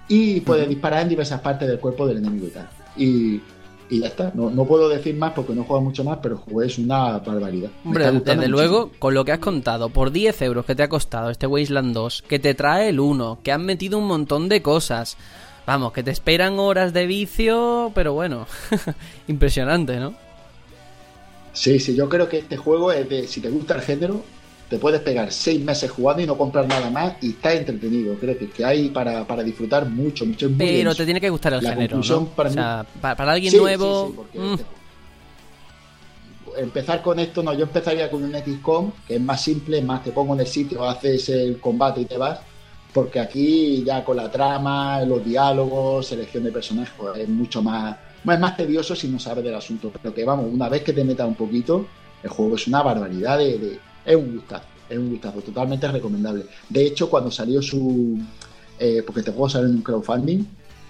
Y puede disparar en diversas partes del cuerpo del enemigo y tal. Y, ya está. No, puedo decir más porque no juego mucho más, pero jugué es una barbaridad. Hombre, desde luego, con lo que has contado, por 10 euros que te ha costado este Wasteland 2, que te trae el 1, que han metido un montón de cosas. Vamos, que te esperan horas de vicio, pero bueno, (laughs) impresionante, ¿no? Sí, sí, yo creo que este juego es de, si te gusta el género, te puedes pegar seis meses jugando y no comprar nada más y está entretenido. Creo que, hay para, disfrutar mucho, mucho. Pero te tiene que gustar el género, ¿no? Para, o sea, para, alguien nuevo... Mm. Empezar con esto, no, yo empezaría con un XCOM, que es más simple, más te pongo en el sitio, haces el combate y te vas, porque aquí ya con la trama, los diálogos, selección de personajes, es mucho más es más tedioso si no sabes del asunto, pero que vamos, una vez que te metas un poquito, el juego es una barbaridad de, es un gustazo, es un gustazo, totalmente recomendable. De hecho, cuando salió su, eh, porque este juego salió en un crowdfunding,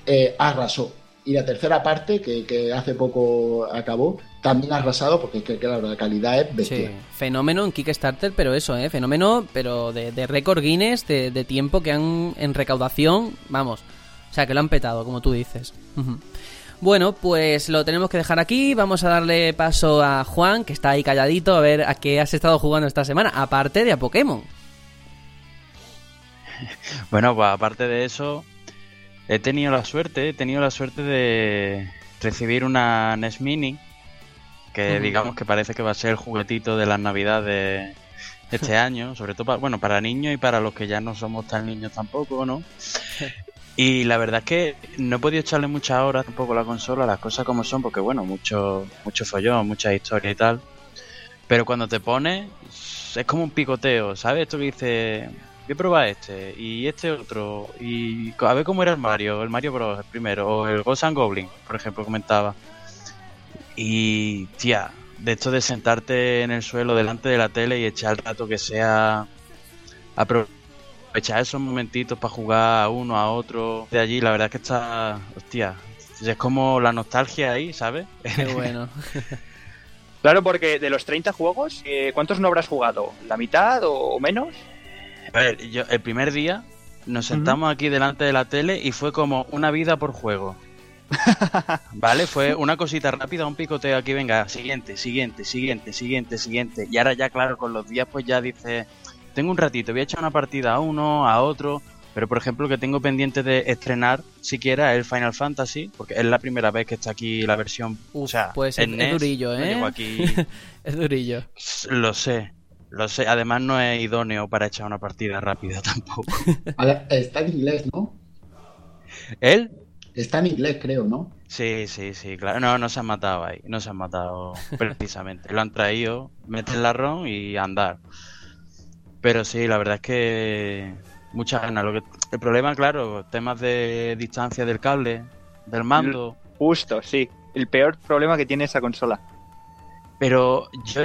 eh, arrasó. Y la tercera parte, que, hace poco acabó, también ha arrasado porque es que, claro, la calidad es bestial. Sí. Fenómeno en Kickstarter, pero eso, ¿eh? Fenómeno, pero de, de récord Guinness, de, tiempo que han en recaudación, vamos. O sea, que lo han petado, como tú dices. Bueno, pues lo tenemos que dejar aquí. Vamos a darle paso a Juan, que está ahí calladito, a ver a qué has estado jugando esta semana, aparte de a Pokémon. (laughs) Bueno, pues aparte de eso, he tenido la suerte, he tenido la suerte de recibir una NES Mini, que digamos que parece que va a ser el juguetito de las navidades este (laughs) año, sobre todo para, bueno, para niños y para los que ya no somos tan niños tampoco, ¿no? (laughs) Y la verdad es que no he podido echarle muchas horas tampoco a la consola, las cosas como son, porque bueno, mucho, mucho follón, mucha historia y tal. Pero cuando te pones, es como un picoteo, ¿sabes? Esto que dice, voy a probar este y este otro, y a ver cómo era el Mario, el Mario Bros. el primero, o el Ghost and Goblin, por ejemplo, comentaba. Y, tía, de esto de sentarte en el suelo delante de la tele y echar el rato que sea a echar esos momentitos para jugar a uno, a otro de allí, la verdad es que está, hostia, es como la nostalgia ahí, ¿sabes? Qué (laughs) bueno. claro, porque de los 30 juegos, eh, ¿cuántos no habrás jugado? ¿La mitad o menos? A ver, yo el primer día nos sentamos aquí delante de la tele y fue como una vida por juego. (laughs) vale, fue una cosita rápida, un picoteo aquí, venga, siguiente, siguiente, siguiente, siguiente, siguiente. Y ahora ya, claro, con los días pues ya dice tengo un ratito, voy a echar una partida a uno, a otro, pero por ejemplo que tengo pendiente de estrenar siquiera el Final Fantasy, porque es la primera vez que está aquí la versión, o sea, pues es, e durillo, ¿eh? aquí... (laughs) es durillo. Lo sé, lo sé, además no es idóneo para echar una partida rápida (laughs) tampoco. Está en inglés, ¿no? ¿Él? Está en inglés, creo, ¿no? Sí, sí, sí, claro. No, no se han matado ahí, no se han matado (laughs) precisamente. Lo han traído, meten la ROM y andar. Pero sí, la verdad es que muchas ganas. Lo que, el problema, claro, temas de distancia del cable, del mando. Justo, sí. El peor problema que tiene esa consola. Pero yo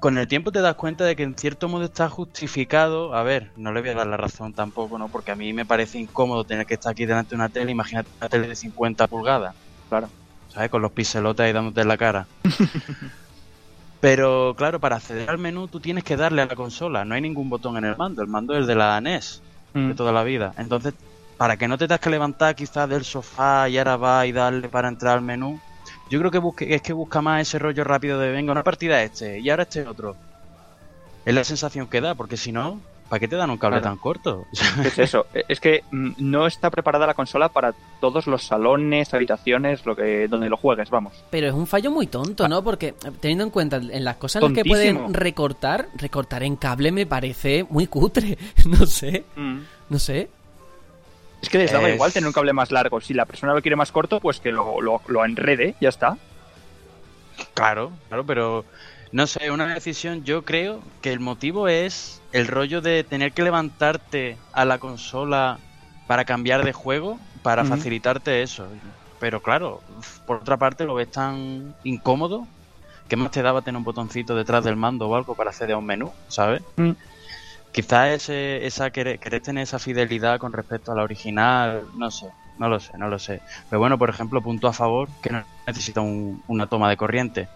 con el tiempo te das cuenta de que en cierto modo está justificado. A ver, no le voy a dar la razón tampoco, ¿no? Porque a mí me parece incómodo tener que estar aquí delante de una tele. Imagínate una tele de 50 pulgadas. Claro. ¿Sabes? Con los pixelotes ahí dándote en la cara. (laughs) Pero claro, para acceder al menú tú tienes que darle a la consola, no hay ningún botón en el mando, el mando es el de la NES de mm. toda la vida. Entonces, para que no te tengas que levantar quizás del sofá y ahora va y darle para entrar al menú, yo creo que busque, es que busca más ese rollo rápido de venga una partida este y ahora este otro. Es la sensación que da, porque si no, ¿para qué te dan un cable Claro. tan corto? (laughs) Es eso. Es que mm, no está preparada la consola para todos los salones, habitaciones, lo que donde lo juegues, vamos. Pero es un fallo muy tonto, ¿no? Porque eh, teniendo en cuenta en las cosas en las que pueden recortar, recortar en cable me parece muy cutre. (laughs) No sé, Mm. no sé. Es que les daba Es- igual tener un cable más largo. Si la persona lo quiere más corto, pues que lo, lo, lo enrede, ya está. Claro, claro, pero no sé, una decisión, yo creo que el motivo es el rollo de tener que levantarte a la consola para cambiar de juego, para facilitarte eso. Pero claro, por otra parte lo ves tan incómodo que más te daba tener un botoncito detrás del mando o algo para acceder a un menú, ¿sabes? Mm. Quizás ese, esa querer, querer tener esa fidelidad con respecto a la original, no sé, no lo sé, no lo sé. Pero bueno, por ejemplo, punto a favor, que no necesita un- una toma de corriente.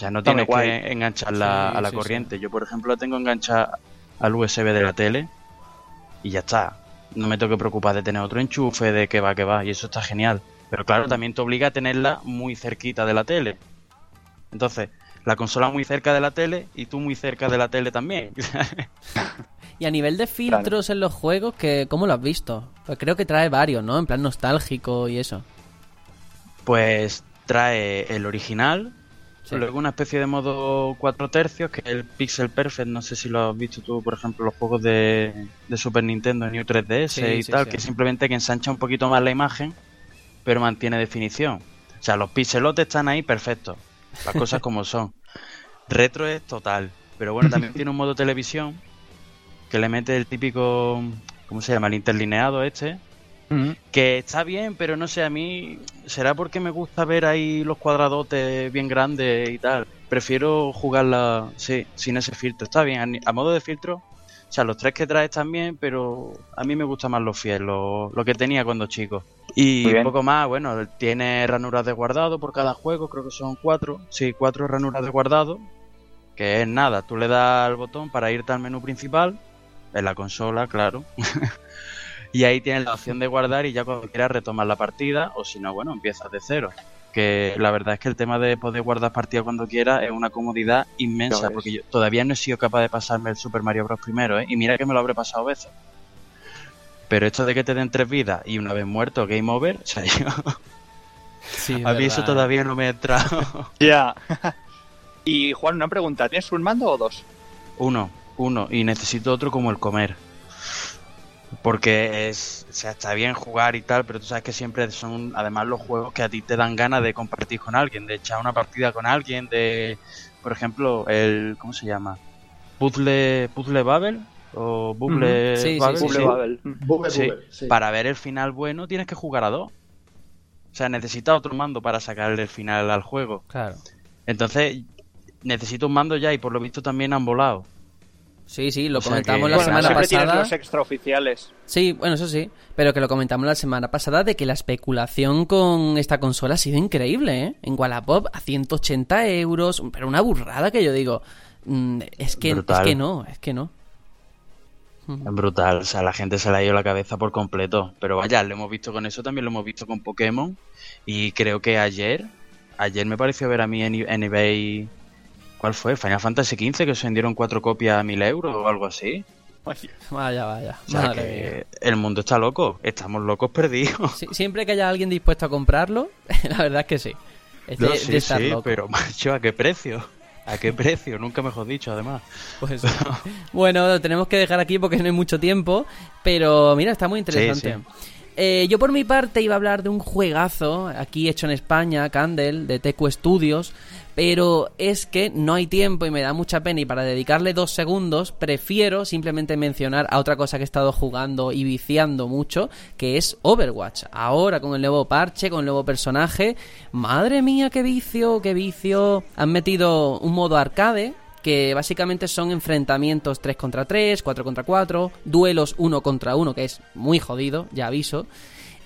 Ya no tienes guay. que engancharla Sí, a la sí, corriente. Yo, por ejemplo, la tengo enganchada al USB de la tele y ya está. No me tengo que preocupar de tener otro enchufe, de que va, que va, y eso está genial. Pero claro, también te obliga a tenerla muy cerquita de la tele. Entonces, la consola muy cerca de la tele y tú muy cerca de la tele también. Y a nivel de filtros en los juegos, que ¿cómo lo has visto? Pues creo que trae varios, ¿no? En plan nostálgico y eso. Pues trae el original, Sí. luego una especie de modo 4 tercios, que es el Pixel Perfect, no sé si lo has visto tú, por ejemplo, los juegos de, de Super Nintendo, New 3DS Sí, y sí, tal, que simplemente que ensancha un poquito más la imagen, pero mantiene definición. O sea, los pixelotes están ahí perfectos, las cosas como son. (laughs) Retro es total, pero bueno, también (laughs) tiene un modo televisión, que le mete el típico, ¿cómo se llama? El interlineado este, que está bien, pero no sé, a mí será porque me gusta ver ahí los cuadradotes bien grandes y tal. Prefiero jugarla, sí, sin ese filtro. Está bien, a modo de filtro, o sea, los tres que trae están bien, pero a mí me gusta más los fiel, lo, lo que tenía cuando chico. Y un poco más, bueno, tiene ranuras de guardado por cada juego, creo que son cuatro, sí, cuatro ranuras de guardado, que es nada, tú le das al botón para irte al menú principal, en la consola, claro. (laughs) Y ahí tienes la opción de guardar y ya cuando quieras retomar la partida, o si no, bueno, empiezas de cero. Que la verdad es que el tema de poder guardar partida cuando quieras es una comodidad inmensa, porque yo todavía no he sido capaz de pasarme el Super Mario Bros. primero, ¿eh? Y mira que me lo habré pasado veces. Pero esto de que te den tres vidas y una vez muerto, game over, o sea, (laughs) yo, Sí, a mí eso verdad. todavía no me ha entrado. (laughs) Ya. y Juan, una pregunta, ¿tienes un mando o dos? uno, uno, y necesito otro como el comer. Porque es, o sea, está bien jugar y tal, pero tú sabes que siempre son además los juegos que a ti te dan ganas de compartir con alguien, de echar una partida con alguien, de, por ejemplo, el, ¿cómo se llama? Puzzle, Puzzle Babel o Bubble Ujú. Sí, sí, Babel, sí, Bubble. Babel. Para ver el final bueno tienes que jugar a dos. O sea, necesitas otro mando para sacarle el final al juego. Claro. Entonces, necesito un mando ya y por lo visto también han volado. Sí, sí, lo O sea comentamos que- la Bueno, semana siempre pasada. los extraoficiales. Sí, bueno, eso sí, pero que lo comentamos la semana pasada de que la especulación con esta consola ha sido increíble, ¿eh? En Wallapop a 180 euros, pero una burrada que yo digo, mm, es que, es que no, es que no. Es brutal, o sea, la gente se le ha ido la cabeza por completo. Pero vaya, lo hemos visto con eso, también lo hemos visto con Pokémon. Y creo que ayer, ayer me pareció ver a mí en, en eBay, ¿cuál fue? Final Fantasy XV, que se vendieron cuatro copias a mil euros o algo así. Vaya, vaya. O sea, madre mía. que el mundo está loco, estamos locos perdidos. Sí, siempre que haya alguien dispuesto a comprarlo, (laughs) la verdad es que sí. Es de, No, de estar sí, loco. pero macho, ¿a qué precio? ¿A qué precio? Nunca mejor dicho, además. Pues, bueno, lo tenemos que dejar aquí porque no hay mucho tiempo, pero mira, está muy interesante. Sí, Eh, yo por mi parte iba a hablar de un juegazo aquí hecho en España, Candle, de Teco Studios, pero es que no hay tiempo y me da mucha pena y para dedicarle dos segundos prefiero simplemente mencionar a otra cosa que he estado jugando y viciando mucho, que es Overwatch. Ahora con el nuevo parche, con el nuevo personaje, madre mía, qué vicio, qué vicio. Han metido un modo arcade que básicamente son enfrentamientos 3 contra 3, 4 contra 4, duelos 1 contra 1, que es muy jodido, ya aviso.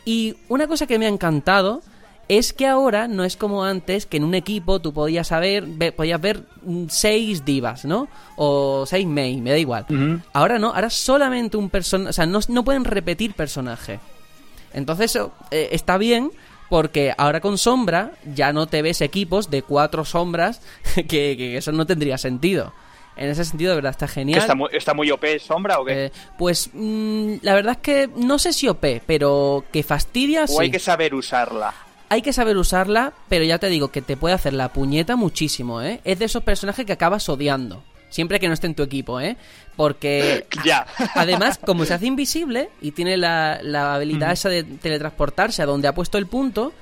Y una cosa que me ha encantado es que ahora no es como antes, que en un equipo tú podías saber, ve- podías ver 6 divas, ¿no? O 6 main, me da igual. Ahora no, ahora solamente un personaje, o sea, no, no pueden repetir personaje. Entonces eh, está bien porque ahora con sombra ya no te ves equipos de cuatro sombras (laughs) que, que eso no tendría sentido. En ese sentido, de verdad, está genial. ¿Está muy, ¿Está muy OP sombra o qué? Eh, pues mm, la verdad es que no sé si OP, pero que fastidia o sí. hay que saber usarla. Hay que saber usarla, pero ya te digo que te puede hacer la puñeta muchísimo, ¿eh? Es de esos personajes que acabas odiando. Siempre que no esté en tu equipo, ¿eh? Porque (laughs) Ya. además, como se hace invisible y tiene la, la habilidad esa de teletransportarse a donde ha puesto el punto,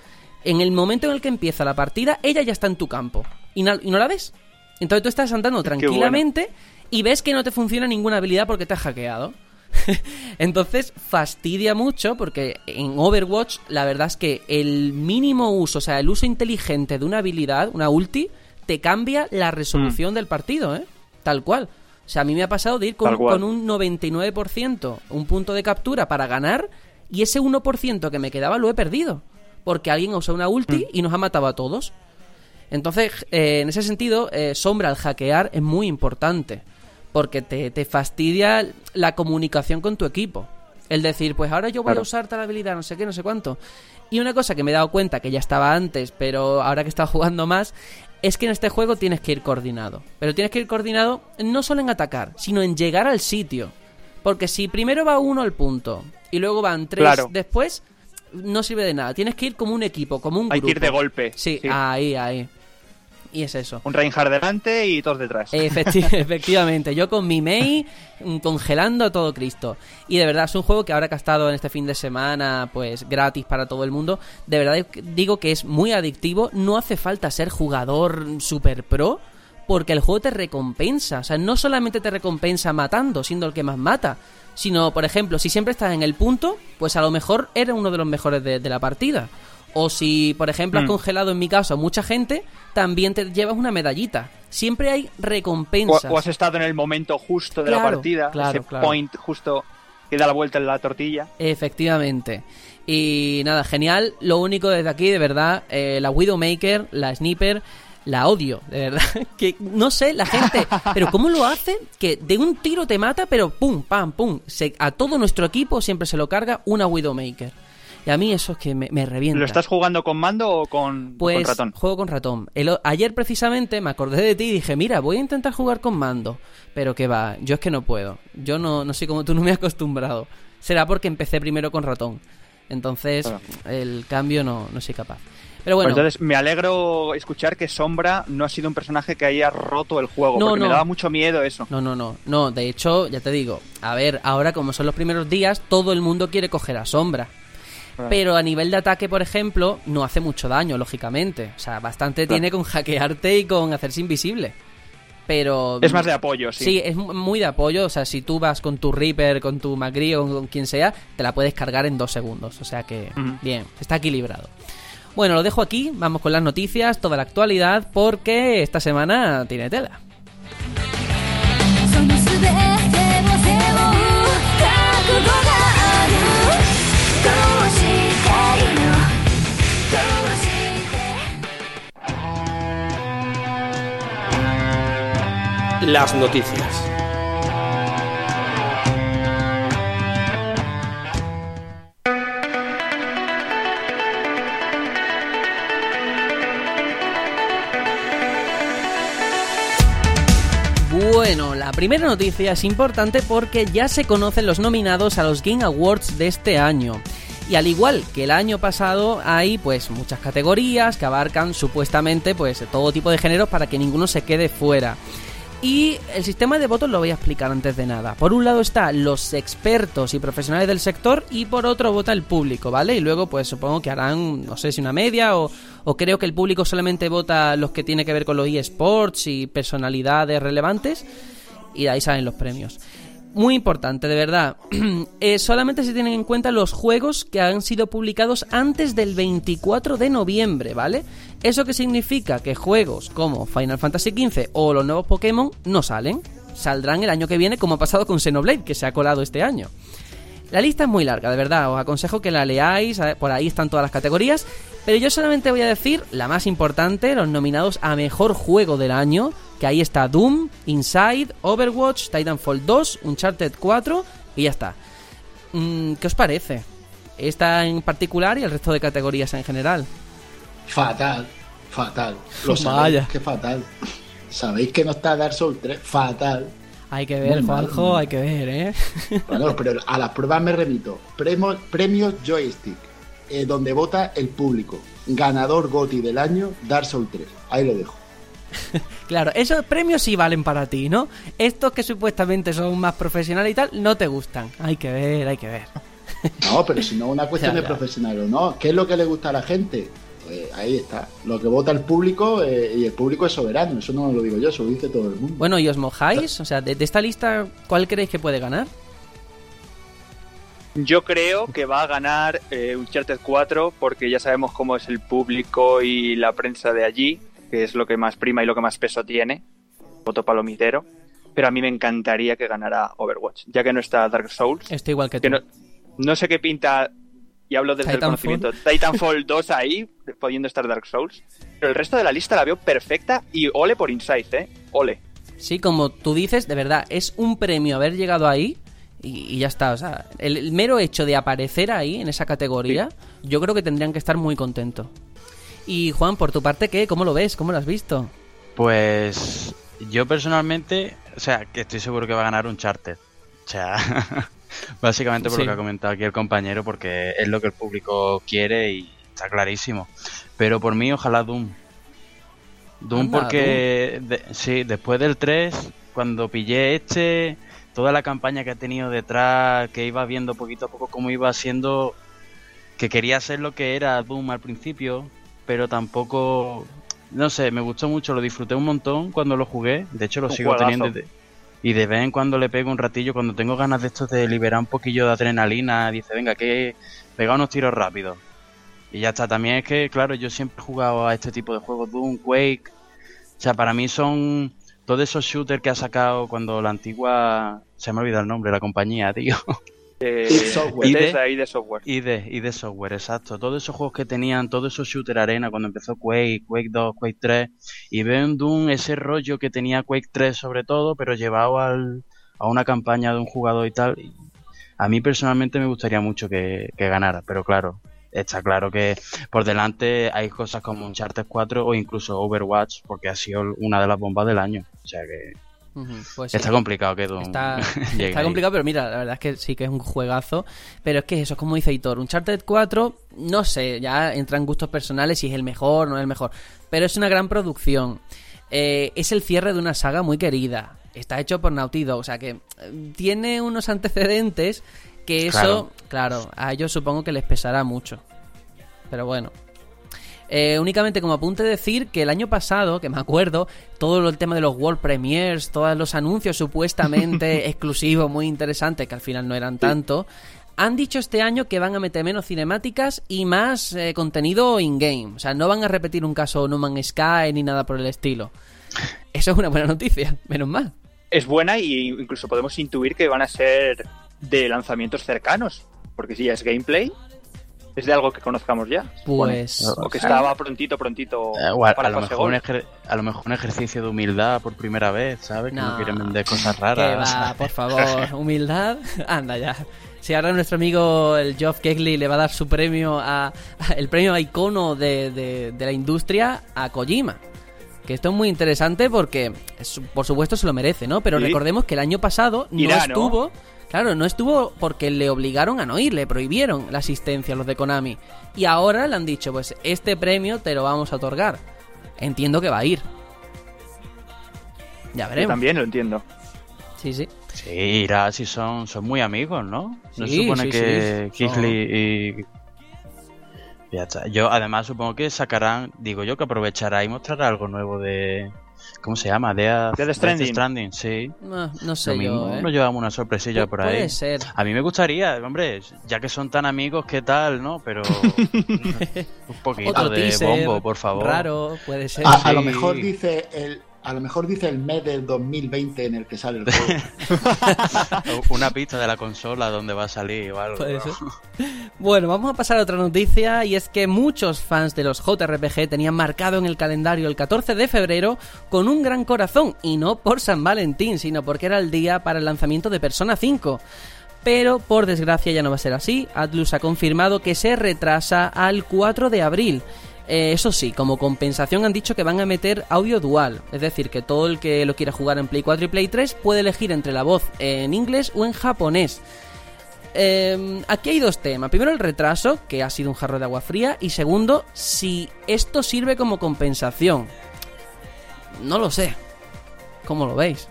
en el momento en el que empieza la partida, ella ya está en tu campo. Y no, y no la ves. Entonces tú estás andando tranquilamente y ves que no te funciona ninguna habilidad porque te has hackeado. (laughs) Entonces fastidia mucho porque en Overwatch la verdad es que el mínimo uso, o sea, el uso inteligente de una habilidad, una ulti, te cambia la resolución del partido, ¿eh? Tal cual. O sea, a mí me ha pasado de ir con, con un 99%, un punto de captura para ganar, y ese 1% que me quedaba lo he perdido. Porque alguien usa una ulti y nos ha matado a todos. Entonces, eh, en ese sentido, eh, Sombra al hackear es muy importante. Porque te, te fastidia la comunicación con tu equipo. El decir, pues ahora yo voy Claro. a usar tal habilidad, no sé qué, no sé cuánto. Y una cosa que me he dado cuenta, que ya estaba antes, pero ahora que he estado (laughs) jugando más, es que en este juego tienes que ir coordinado. Pero tienes que ir coordinado no solo en atacar, sino en llegar al sitio. Porque si primero va uno al punto y luego van tres Claro. después, no sirve de nada. Tienes que ir como un equipo, como un Hay grupo. que ir de golpe. Sí, ahí, ahí. Y es eso. Un Reinhardt delante y todos detrás. Efecti- (laughs) efectivamente, yo con mi Mei mm, congelando a todo Cristo. Y de verdad es un juego que ahora que ha estado en este fin de semana, pues gratis para todo el mundo, de verdad digo que es muy adictivo. No hace falta ser jugador super pro, porque el juego te recompensa. O sea, no solamente te recompensa matando, siendo el que más mata, sino, por ejemplo, si siempre estás en el punto, pues a lo mejor eres uno de los mejores de, de la partida. O si, por ejemplo, has Mm. congelado en mi caso a mucha gente, también te llevas una medallita. Siempre hay recompensas. o has estado en el momento justo de la partida, claro, ese claro. point justo que da la vuelta en la tortilla. Efectivamente. Y nada, genial. Lo único desde aquí, de verdad, eh, la Widowmaker, la Sniper, la odio, de verdad. (laughs) Que no sé, la gente, pero ¿cómo lo hace? Que de un tiro te mata, pero pum, pam, pum. Se, a todo nuestro equipo siempre se lo carga una Widowmaker. Y a mí eso es que me, me revienta. ¿Lo estás jugando con mando o con, Pues con ratón? juego con ratón. El ayer precisamente me acordé de ti y dije, mira, voy a intentar jugar con mando. Pero que va, yo es que no puedo. Yo no, no sé cómo tú no me he acostumbrado. Será porque empecé primero con ratón. Entonces, Claro. el cambio no, no soy capaz. Pero bueno, Pues entonces me alegro escuchar que Sombra no ha sido un personaje que haya roto el juego, No, porque no. me daba mucho miedo eso. no, no, no. No, de hecho, ya te digo, a ver, ahora como son los primeros días, todo el mundo quiere coger a sombra. Pero a nivel de ataque, por ejemplo, no hace mucho daño, lógicamente. O sea, bastante Claro. tiene con hackearte y con hacerse invisible. Pero... Es más de apoyo, sí. Sí, es mu- muy de apoyo. O sea, si tú vas con tu Reaper, con tu Magri o con quien sea, te la puedes cargar en dos segundos. O sea que, bien, está equilibrado. Bueno, lo dejo aquí. Vamos con las noticias, toda la actualidad, porque esta semana tiene tela. Las noticias. Bueno, la primera noticia es importante porque ya se conocen los nominados a los Game Awards de este año. Y al igual que el año pasado, hay pues muchas categorías que abarcan supuestamente pues todo tipo de géneros para que ninguno se quede fuera. Y el sistema de votos lo voy a explicar antes de nada. Por un lado está los expertos y profesionales del sector y por otro vota el público, ¿vale? Y luego pues supongo que harán, no sé si una media o, o creo que el público solamente vota los que tiene que ver con los eSports y personalidades relevantes y de ahí salen los premios. Muy importante, de verdad. (clears throat) Eh, solamente se tienen en cuenta los juegos que han sido publicados antes del 24 de noviembre, ¿vale? ¿Eso qué significa? Que juegos como Final Fantasy XV o los nuevos Pokémon no salen. Saldrán el año que viene, como ha pasado con Xenoblade, que se ha colado este año. La lista es muy larga, de verdad. Os aconsejo que la leáis. Por ahí están todas las categorías. Pero yo solamente voy a decir la más importante, los nominados a mejor juego del año. Que ahí está Doom, Inside, Overwatch, Titanfall 2, Uncharted 4 y ya está. Mm, ¿Qué os parece? Esta en particular y el resto de categorías en general. Fatal, fatal. Lo sabéis, que fatal. ¿Sabéis que no está Dark Souls 3? Fatal. Hay que ver, Juanjo, hay que ver, ¿eh? Bueno, pero a las pruebas me remito. Premios, premios joystick, eh, donde vota el público. Ganador GOTI del año, Dark Souls 3. Ahí lo dejo. (laughs) Claro, esos premios sí valen para ti, ¿no? Estos que supuestamente son más profesionales y tal, no te gustan. Hay que ver, hay que ver. (laughs) No, pero si no una cuestión (laughs) de ya. profesional o no. ¿Qué es lo que le gusta a la gente? Pues ahí está. Lo que vota el público eh, y el público es soberano. Eso no lo digo yo, eso lo dice todo el mundo. Bueno, ¿y os mojáis? O sea, de, de esta lista, ¿cuál creéis que puede ganar? Yo creo que va a ganar eh, Uncharted 4 porque ya sabemos cómo es el público y la prensa de allí, que es lo que más prima y lo que más peso tiene. Voto palomitero. Pero a mí me encantaría que ganara Overwatch, ya que no está Dark Souls. Estoy igual que tú. No, no sé qué pinta, y hablo desde Titanfall. el conocimiento, Titanfall (laughs) 2 ahí, pudiendo estar Dark Souls. Pero el resto de la lista la veo perfecta y ole por Inside, ¿eh? Ole. Sí, como tú dices, de verdad, es un premio haber llegado ahí y, y ya está. O sea, el, el mero hecho de aparecer ahí, en esa categoría, yo creo que tendrían que estar muy contentos. Y Juan, por tu parte, ¿qué? ¿Cómo lo ves? ¿Cómo lo has visto? Pues yo personalmente, o sea, que estoy seguro que va a ganar un charter. O sea, (laughs) básicamente por Sí. lo que ha comentado aquí el compañero, porque es lo que el público quiere y está clarísimo. Pero por mí, ojalá Doom. Doom Anda, porque, de- sí, después del 3, cuando pillé este, toda la campaña que ha tenido detrás, que iba viendo poquito a poco cómo iba siendo, que quería ser lo que era Doom al principio, pero tampoco, no sé, me gustó mucho, lo disfruté un montón cuando lo jugué, de hecho lo Un sigo juegazo. teniendo. y de- Y de vez en cuando le pego un ratillo, cuando tengo ganas de estos de liberar un poquillo de adrenalina, dice, venga, que pega unos tiros rápidos. Y ya está, también es que, claro, yo siempre he jugado a este tipo de juegos, Doom, Quake. O sea, para mí son todos esos shooters que ha sacado cuando la antigua... Se me ha olvidado el nombre, la compañía, tío. Eh, (laughs) id Software. Id Software. Y de, y de software, exacto. Todos esos juegos que tenían, todos esos shooter arena cuando empezó Quake, Quake 2, Quake 3. Y veo en Doom ese rollo que tenía Quake 3 sobre todo, pero llevado al, a una campaña de un jugador y tal. Y a mí personalmente me gustaría mucho que, que ganara, pero claro, está claro que por delante hay cosas como Uncharted 4 o incluso Overwatch, porque ha sido una de las bombas del año. O sea que Pues sí. está complicado que Está, (laughs) está complicado, pero mira, la verdad es que sí que es un juegazo. Pero es que eso, es como dice Hitor, Uncharted 4, no sé, ya entran gustos personales si es el mejor o no es el mejor. Pero es una gran producción. Eh, es el cierre de una saga muy querida. Está hecho por Naughty Dog, o sea que eh, tiene unos antecedentes que eso, claro, a ellos supongo que les pesará mucho. Pero bueno. Eh, únicamente como apunte decir que el año pasado, que me acuerdo, todo el tema de los World Premiers, todos los anuncios supuestamente (laughs) exclusivos, muy interesantes, que al final no eran tanto, han dicho este año que van a meter menos cinemáticas y más eh, contenido in-game. O sea, no van a repetir un caso No Man's Sky ni nada por el estilo. Eso es una buena noticia, menos mal. Es buena y incluso podemos intuir que van a ser de lanzamientos cercanos. Porque si ya es gameplay, es de algo que conozcamos ya. Pues... O que estaba prontito, prontito Eh, para a lo mejor un ejer- a lo mejor un ejercicio de humildad por primera vez, ¿sabes? Que no No. quieren vender cosas Que raras. va, (laughs) por favor, humildad. (laughs) Anda ya. Si ahora nuestro amigo el Geoff Keighley le va a dar su premio a, a- el premio a icono de, de- de la industria a Kojima. Que esto es muy interesante porque, es- por supuesto, se lo merece, ¿no? Pero Sí. recordemos que el año pasado no Irá, ¿no? Claro, no estuvo porque le obligaron a no ir, le prohibieron la asistencia a los de Konami. Y ahora le han dicho, pues este premio te lo vamos a otorgar. Entiendo que va a ir. Ya Yo veremos. también lo entiendo. Sí, sí. Sí, irá si son, son muy amigos, ¿no? No Sí, se supone sí, que sí. Kisley y... Ya está. Yo además supongo que sacarán, digo yo que aprovechará y mostrará algo nuevo de... ¿Cómo se llama? De Death Stranding. sí. No, no sé Lo mismo, yo, ¿eh? nos llevamos una sorpresilla por Puede ahí. ser. A mí me gustaría, hombre, ya que son tan amigos, ¿qué tal, no? Pero (laughs) un poquito Otro de teaser bombo, por favor. Raro, puede ser. A, a lo mejor dice el a lo mejor dice el mes del 2020 en el que sale el juego. (laughs) Una pista de la consola donde va a salir o algo. Puede ser. Bueno, vamos a pasar a otra noticia y es que muchos fans de los JRPG tenían marcado en el calendario el 14 de febrero con un gran corazón y no por San Valentín, sino porque era el día para el lanzamiento de Persona 5. Pero por desgracia ya no va a ser así. Atlus ha confirmado que se retrasa al 4 de abril. Eh, eso sí, como compensación han dicho que van a meter audio dual, es decir, que todo el que lo quiera jugar en Play 4 y Play 3 puede elegir entre la voz en inglés o en japonés. Eh, aquí hay dos temas. Primero el retraso, que ha sido un jarro de agua fría, y segundo, si esto sirve como compensación. No lo sé. ¿Cómo lo veis?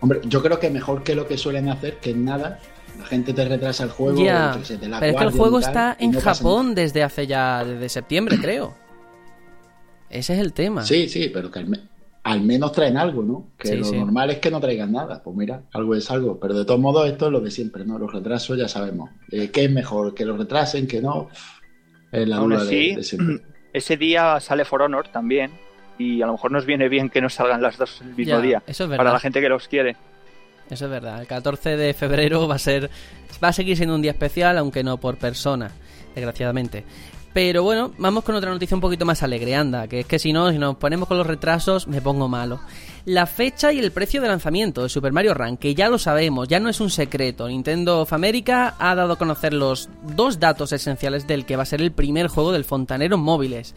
Hombre, yo creo que mejor que lo que suelen hacer, que nada, la gente te retrasa el juego. Ya, pero es que el juego tal, está en no pasa Japón desde hace ya, desde septiembre, creo. Ese es el tema. Sí, sí, pero que al, me- al menos traen algo, ¿no? Que Sí, lo sí. normal es que no traigan nada. Pues mira, algo es algo. Pero de todos modos, esto es lo de siempre, ¿no? Los retrasos ya sabemos. Eh, ¿Qué es mejor? ¿Que los retrasen? ¿Que no? Es la Aún duda así, de siempre. (clears throat) Ese día sale For Honor también. Y a lo mejor nos viene bien que nos salgan las dos el mismo Ya, día. eso es Para verdad. la gente que los quiere. Eso es verdad. El 14 de febrero va a ser. Va a seguir siendo un día especial, aunque no por persona, desgraciadamente. Pero bueno, vamos con otra noticia un poquito más alegre, anda, que es que si no, si nos ponemos con los retrasos, me pongo malo. La fecha y el precio de lanzamiento de Super Mario Run, que ya lo sabemos, ya no es un secreto. Nintendo of America ha dado a conocer los dos datos esenciales del que va a ser el primer juego del fontanero móviles.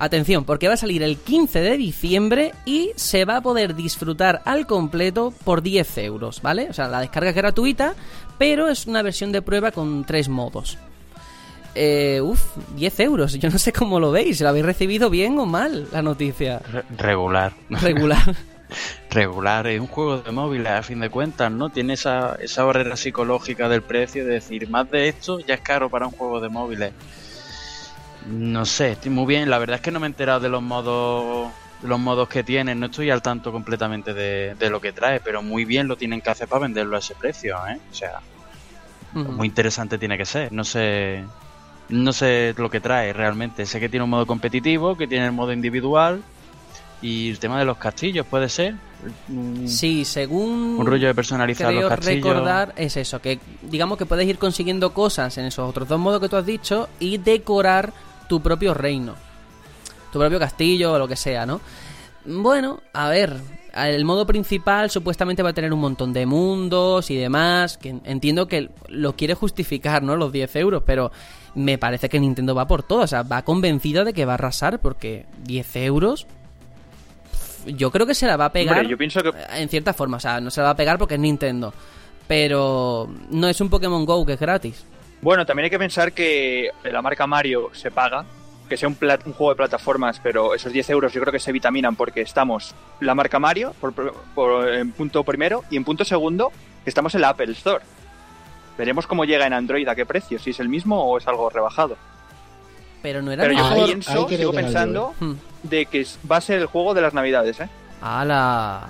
Atención, porque va a salir el 15 de diciembre y se va a poder disfrutar al completo por 10 euros, ¿vale? O sea, la descarga es gratuita, pero es una versión de prueba con tres modos. Eh, uf, 10 euros. Yo no sé cómo lo veis. ¿Lo habéis recibido bien o mal la noticia? Re- regular. Regular. (laughs) regular, es un juego de móviles a fin de cuentas, ¿no? Tiene esa, esa barrera psicológica del precio de decir, más de esto ya es caro para un juego de móviles. No sé, estoy muy bien, la verdad es que no me he enterado de los modos de los modos que tienen, no estoy al tanto completamente de, de lo que trae, pero muy bien lo tienen que hacer para venderlo a ese precio, ¿eh? O sea, muy interesante tiene que ser, no sé no sé lo que trae realmente, sé que tiene un modo competitivo, que tiene el modo individual y el tema de los castillos puede ser un, Sí, según un rollo de personalizar creo los castillos. recordar es eso, que digamos que puedes ir consiguiendo cosas en esos otros dos modos que tú has dicho y decorar tu propio reino, tu propio castillo o lo que sea, ¿no? Bueno, a ver, el modo principal supuestamente va a tener un montón de mundos y demás, que entiendo que lo quiere justificar, ¿no? Los 10 euros, pero me parece que Nintendo va por todo, o sea, va convencida de que va a arrasar porque 10 euros... Yo creo que se la va a pegar Hombre, yo pienso que en cierta forma, o sea, no se la va a pegar porque es Nintendo. Pero no es un Pokémon Go que es gratis. Bueno, también hay que pensar que la marca Mario se paga, que sea un, plat- un juego de plataformas, pero esos 10 euros yo creo que se vitaminan porque estamos la marca Mario por, por- en punto primero y en punto segundo que estamos en la Apple Store. Veremos cómo llega en Android a qué precio, si es el mismo o es algo rebajado. Pero no era Pero yo pienso, quería sigo pensando Hmm. de que va a ser el juego de las navidades, ¿eh? ¡Hala!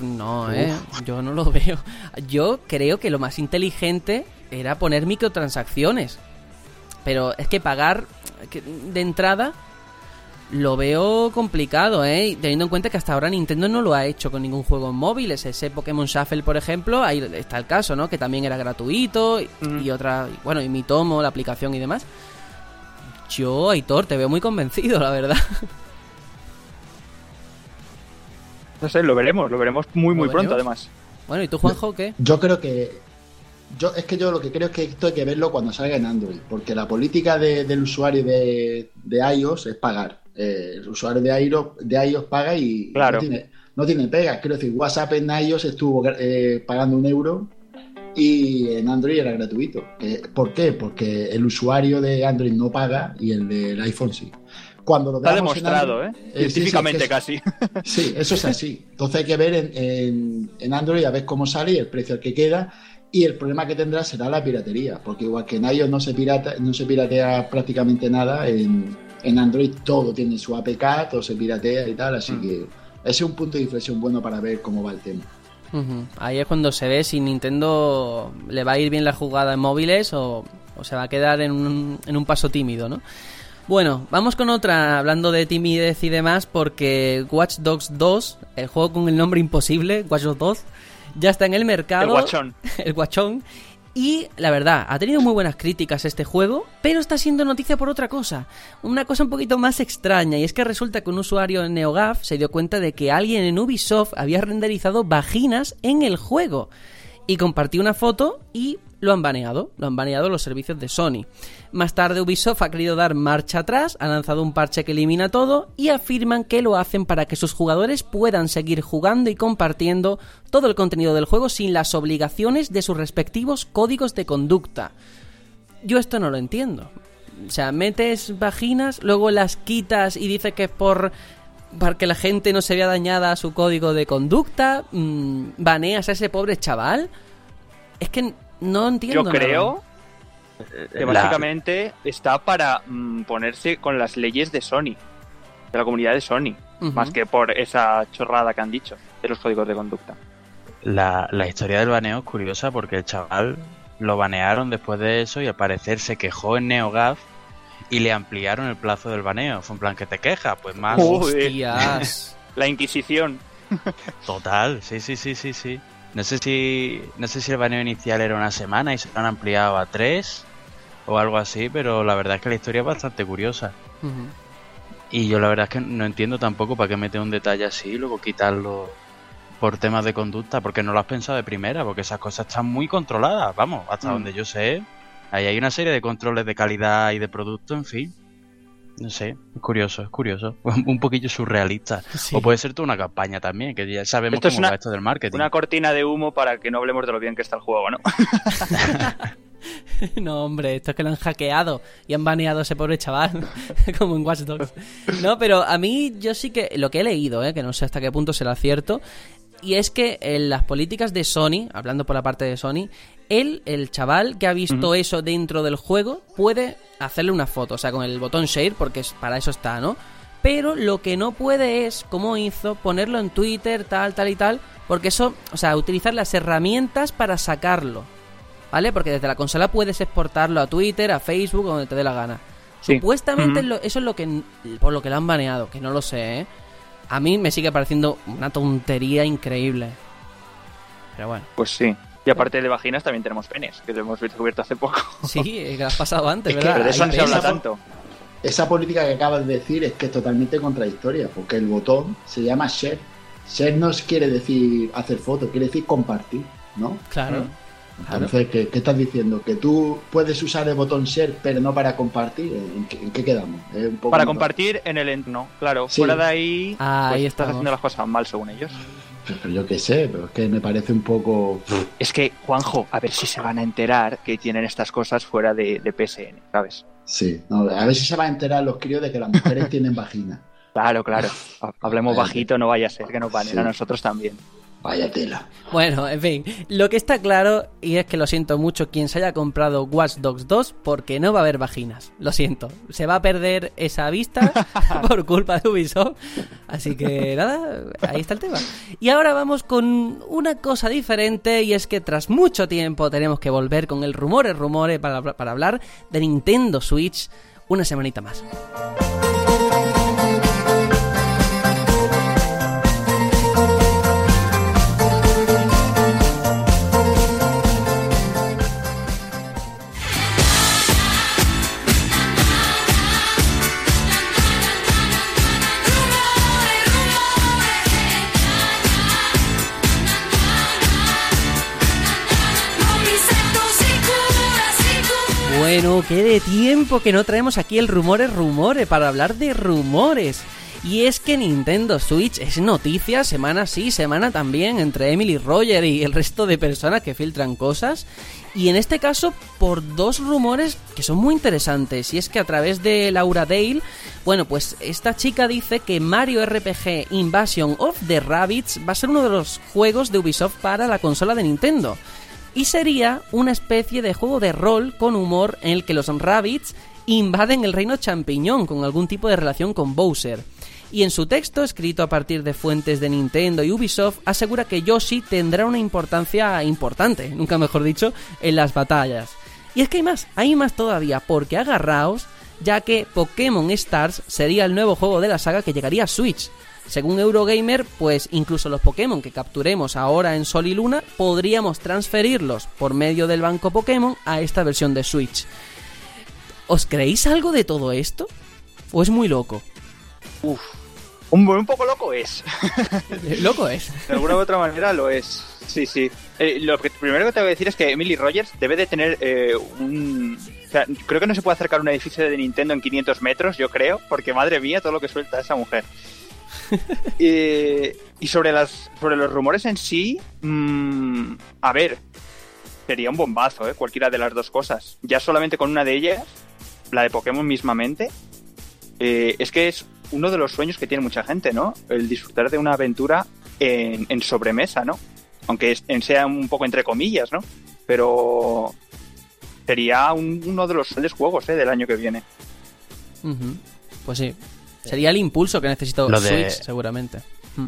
No, eh. Yo no lo (laughs) veo. Yo creo que lo más inteligente era poner microtransacciones. Pero es que pagar que- de entrada lo veo complicado, ¿eh? Teniendo en cuenta que hasta ahora Nintendo no lo ha hecho con ningún juego en móviles. Ese Pokémon Shuffle, por ejemplo, ahí está el caso, ¿no? Que también era gratuito y, y otra, y bueno, y mi tomo, la aplicación y demás. Yo, Aitor, te veo muy convencido, la verdad. No sé, lo veremos, lo veremos muy, muy ¿Lo pronto además. Bueno, ¿y tú, Juanjo, qué? Yo creo que. Yo, es que yo lo que creo es que esto hay que verlo cuando salga en Android, porque la política de- del usuario de, de iOS es pagar. Eh, el usuario de iOS, de iOS paga y Claro. no, tiene, no tiene pega. Quiero decir, WhatsApp en iOS estuvo eh, pagando un euro y en Android era gratuito. Eh, ¿Por qué? Porque el usuario de Android no paga y el del iPhone sí. Cuando lo Está demostrado, Android- ¿eh? sí, sí, Científicamente que es- casi. Sí, eso es así. Entonces hay que ver en, en- en Android a ver cómo sale y el precio al que queda. Y el problema que tendrá será la piratería, porque igual que en iOS no se, pirata, no se piratea prácticamente nada, en, en Android todo tiene su APK, todo se piratea y tal, así Mm. que ese es un punto de inflexión bueno para ver cómo va el tema. Ahí es cuando se ve si Nintendo le va a ir bien la jugada en móviles o, o se va a quedar en un, en un paso tímido, ¿no? Bueno, vamos con otra, hablando de timidez y demás, porque Watch Dogs 2, el juego con el nombre imposible, Watch Dogs 2, ya está en el mercado. El guachón. (laughs) el guachón. Y la verdad, ha tenido muy buenas críticas este juego, pero está siendo noticia por otra cosa. Una cosa un poquito más extraña, y es que resulta que un usuario en NeoGAF se dio cuenta de que alguien en Ubisoft había renderizado vaginas en el juego. Y compartió una foto y lo han baneado, lo han baneado los servicios de Sony. Más tarde Ubisoft ha querido dar marcha atrás, ha lanzado un parche que elimina todo y afirman que lo hacen para que sus jugadores puedan seguir jugando y compartiendo todo el contenido del juego sin las obligaciones de sus respectivos códigos de conducta. Yo esto no lo entiendo. O sea, metes vaginas, luego las quitas y dices que es por para que la gente no se vea dañada a su código de conducta, mm, baneas a ese pobre chaval. Es que no entiendo. Yo nada. creo que La- básicamente está para mm, ponerse con las leyes de Sony, de la comunidad de Sony, más que por esa chorrada que han dicho de los códigos de conducta. La, la historia del baneo es curiosa porque el chaval lo banearon después de eso y al parecer se quejó en NeoGAF y le ampliaron el plazo del baneo. Fue en plan que te quejas, pues más. Hostias. (laughs) La Inquisición. Total, sí, sí, sí, sí, sí. No sé si no sé si el baneo inicial era una semana y se lo han ampliado a tres o algo así, pero la verdad es que la historia es bastante curiosa. Y yo la verdad es que no entiendo tampoco para qué meter un detalle así y luego quitarlo por temas de conducta, porque no lo has pensado de primera, porque esas cosas están muy controladas, vamos, hasta Mm. donde yo sé. Ahí hay una serie de controles de calidad y de producto, en fin. No sé, es curioso, es curioso. (laughs) Un poquillo surrealista. Sí. O puede ser toda una campaña también, que ya sabemos Esto es cómo una- va esto del marketing. Una cortina de humo para que no hablemos de lo bien que está el juego, ¿no? (laughs) No, hombre, esto es que lo han hackeado y han baneado a ese pobre chaval, (laughs) como en Watch Dogs. No, pero a mí yo sí que lo que he leído, ¿eh? que no sé hasta qué punto será cierto, y es que en las políticas de Sony, hablando por la parte de Sony, él, el chaval que ha visto eso dentro del juego, puede hacerle una foto, o sea, con el botón share, porque es- para eso está, ¿no? Pero lo que no puede es, como hizo, ponerlo en Twitter, tal, tal y tal, porque eso, o sea, utilizar las herramientas para sacarlo. ¿Vale? Porque desde la consola puedes exportarlo a Twitter, a Facebook, donde te dé la gana. Sí. Supuestamente eso es lo que por lo que lo han baneado, que no lo sé, ¿eh? A mí me sigue pareciendo una tontería increíble. Pero bueno, Pues sí. Y aparte de vaginas también tenemos penes, que lo hemos descubierto hace poco. (laughs) sí, que has pasado antes, Es que- ¿verdad? Pero de eso no se habla esa- tanto. Esa política que acabas de decir es que es totalmente contradictoria, porque el botón se llama share. Share no quiere decir hacer fotos, quiere decir compartir, ¿no? Claro. Entonces, ¿qué, qué estás diciendo? ¿Que tú puedes usar el botón share pero no para compartir? ¿En qué, en qué quedamos? Es un poco Para compartir en el entorno, claro. Sí. Fuera de ahí, Ah, pues ahí estás haciendo las cosas mal según ellos. Pero yo qué sé, pero es que me parece un poco... Es que, Juanjo, a ver si se van a enterar que tienen estas cosas fuera de, de PSN, ¿sabes? Sí, no, a ver si se van a enterar los críos de que las mujeres (laughs) tienen vagina. Claro, claro. Ha- (laughs) Hablemos bajito, no vaya a ser que nos banen Sí. a nosotros también. Vaya tela. Bueno, en fin, lo que está claro, y es que lo siento mucho quien se haya comprado Watch Dogs 2, porque no va a haber vaginas. Lo siento. Se va a perder esa vista (laughs) por culpa de Ubisoft. Así que nada, ahí está el tema. Y ahora vamos con una cosa diferente, y es que tras mucho tiempo tenemos que volver con el rumores, rumores para, para hablar de Nintendo Switch una semanita más. Bueno, qué de tiempo que no traemos aquí el rumores rumores para hablar de rumores. Y es que Nintendo Switch es noticia semana sí, semana también, entre Emily Roger y el resto de personas que filtran cosas. Y en este caso, por dos rumores que son muy interesantes. Y es que a través de Laura Dale, bueno, pues esta chica dice que Mario RPG Invasion of the Rabbits va a ser uno de los juegos de Ubisoft para la consola de Nintendo y sería una especie de juego de rol con humor en el que los rabbits invaden el reino champiñón con algún tipo de relación con Bowser. Y en su texto, escrito a partir de fuentes de Nintendo y Ubisoft, asegura que Yoshi tendrá una importancia importante, nunca mejor dicho, en las batallas. Y es que hay más, hay más todavía, porque agarraos, ya que Pokémon Stars sería el nuevo juego de la saga que llegaría a Switch. Según Eurogamer, pues incluso los Pokémon que capturemos ahora en Sol y Luna podríamos transferirlos por medio del banco Pokémon a esta versión de Switch. ¿Os creéis algo de todo esto? ¿O es muy loco? Uf. Un, un poco loco es. (laughs) loco es. De alguna u otra manera lo es. Sí, sí. Eh, lo que, primero que te voy a decir es que Emily Rogers debe de tener eh, un... O sea, creo que no se puede acercar a un edificio de Nintendo en 500 metros, yo creo, porque madre mía, todo lo que suelta esa mujer. (laughs) Eh, y sobre, las, sobre los rumores en sí, mm, a ver, sería un bombazo, ¿eh? cualquiera de las dos cosas. Ya solamente con una de ellas, la de Pokémon mismamente, eh, es que es uno de los sueños que tiene mucha gente, ¿no? El disfrutar de una aventura en, sobremesa, ¿no? Aunque sea un poco entre comillas, ¿no? Pero sería un- uno de los grandes juegos ¿eh? del año que viene. Pues sí. Sería el impulso que necesito Lo de- Switch, seguramente. Mm.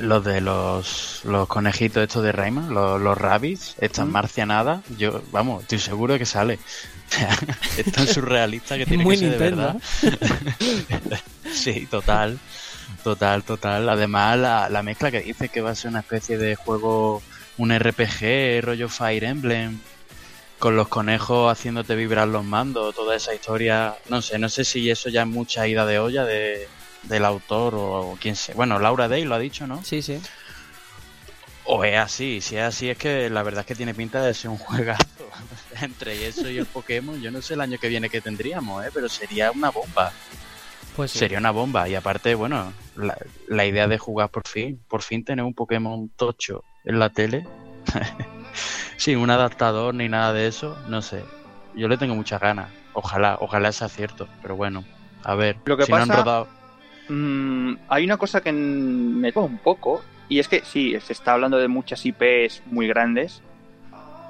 Los de los, los conejitos estos de Rayman, los, los rabbits, estas Mm. marcianadas, yo, vamos, estoy seguro que sale. (laughs) Es tan surrealista que tiene Muy que ser de verdad. (laughs) sí, total. Total, total. Además, la, la mezcla que dice que va a ser una especie de juego, un RPG, rollo Fire Emblem, con los conejos haciéndote vibrar los mandos, toda esa historia. No sé, no sé si eso ya es mucha ida de olla de, del autor o, o quién sé. Bueno, Laura Day lo ha dicho, ¿no? Sí, sí. O es así, si es así es que la verdad es que tiene pinta de ser un juegazo. (laughs) Entre eso y el Pokémon, yo no sé el año que viene que tendríamos, ¿eh? pero sería una bomba. Pues sí. Sería una bomba. Y aparte, bueno, la, la idea de jugar por fin, por fin tener un Pokémon tocho en la tele, (laughs) (laughs) sin un adaptador ni nada de eso, no sé. Yo le tengo muchas ganas. Ojalá, ojalá sea cierto, pero bueno, a ver. Lo que si no han pasa- rodado. Mm, hay una cosa que me toca un poco, y es que sí, se está hablando de muchas IPs muy grandes,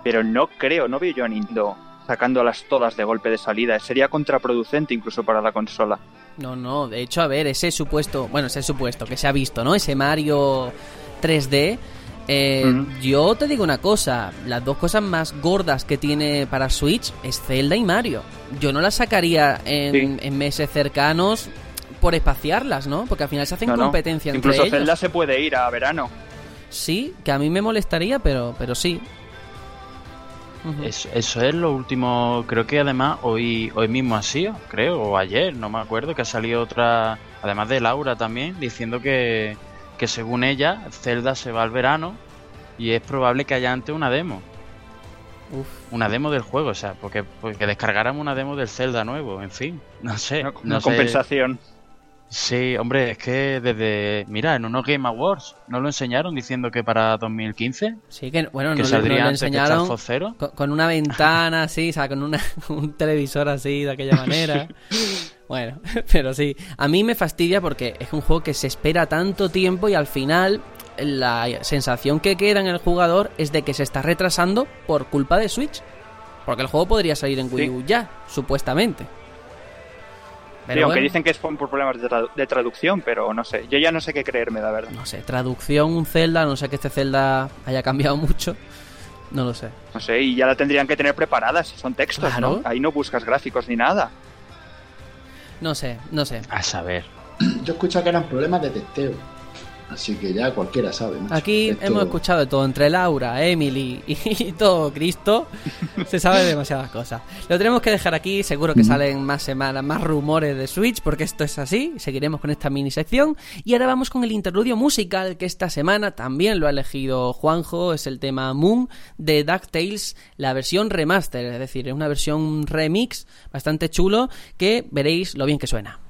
pero no creo, no veo yo a Nintendo sacándolas todas de golpe de salida. Sería contraproducente incluso para la consola. No, no, de hecho, a ver, ese supuesto, bueno, ese supuesto que se ha visto, ¿no? Ese Mario 3D. Eh. Yo te digo una cosa, las dos cosas más gordas que tiene para Switch es Zelda y Mario. Yo no las sacaría en, Sí. en meses cercanos por espaciarlas, ¿no? Porque al final se hacen No, no. competencia entre Incluso ellos. Zelda se puede ir a verano. Sí, que a mí me molestaría, pero, pero sí. Eso, eso es lo último, creo que además hoy hoy mismo ha sido, creo, o ayer, no me acuerdo, que ha salido otra, además de Laura también, diciendo que, que según ella, Zelda se va al verano y es probable que haya antes una demo, Uf. una demo del juego, o sea, porque, porque descargáramos una demo del Zelda nuevo, en fin, (laughs) no sé. Una, no sé. compensación. Sí, hombre, es que desde, mira, en unos Game Awards, ¿no lo enseñaron diciendo que para 2015? Sí, que bueno, que nos, saldría nos lo enseñaron con, con una ventana así, o sea, con una, (laughs) un televisor así, de aquella (laughs) manera. Bueno, (laughs) pero sí, a mí me fastidia porque es un juego que se espera tanto tiempo y al final la sensación que queda en el jugador es de que se está retrasando por culpa de Switch. Porque el juego podría salir en Wii Sí. U ya, supuestamente. Sí, Pero aunque bueno, dicen que es por problemas de, tradu- de traducción, pero no sé. Yo ya no sé qué creerme, la verdad. no sé, traducción, un Zelda, no sé que este Zelda haya cambiado (laughs) mucho. No lo sé. No sé, y ya la tendrían que tener preparada si son textos, Claro. ¿no? Ahí no buscas gráficos ni nada. No sé, no sé. A saber. Yo escuché que eran problemas de testeo. Así que ya cualquiera sabe. macho. Aquí Esto- hemos escuchado de todo, entre Laura, Emily (laughs) y todo Cristo, se sabe demasiadas cosas. Lo tenemos que dejar aquí, seguro que salen más semanas, más rumores de Switch, porque esto es así, seguiremos con esta mini sección. Y ahora vamos con el interludio musical, que esta semana también lo ha elegido Juanjo, es el tema Moon de DuckTales, la versión remaster, es decir, es una versión remix bastante chulo, que veréis lo bien que suena.「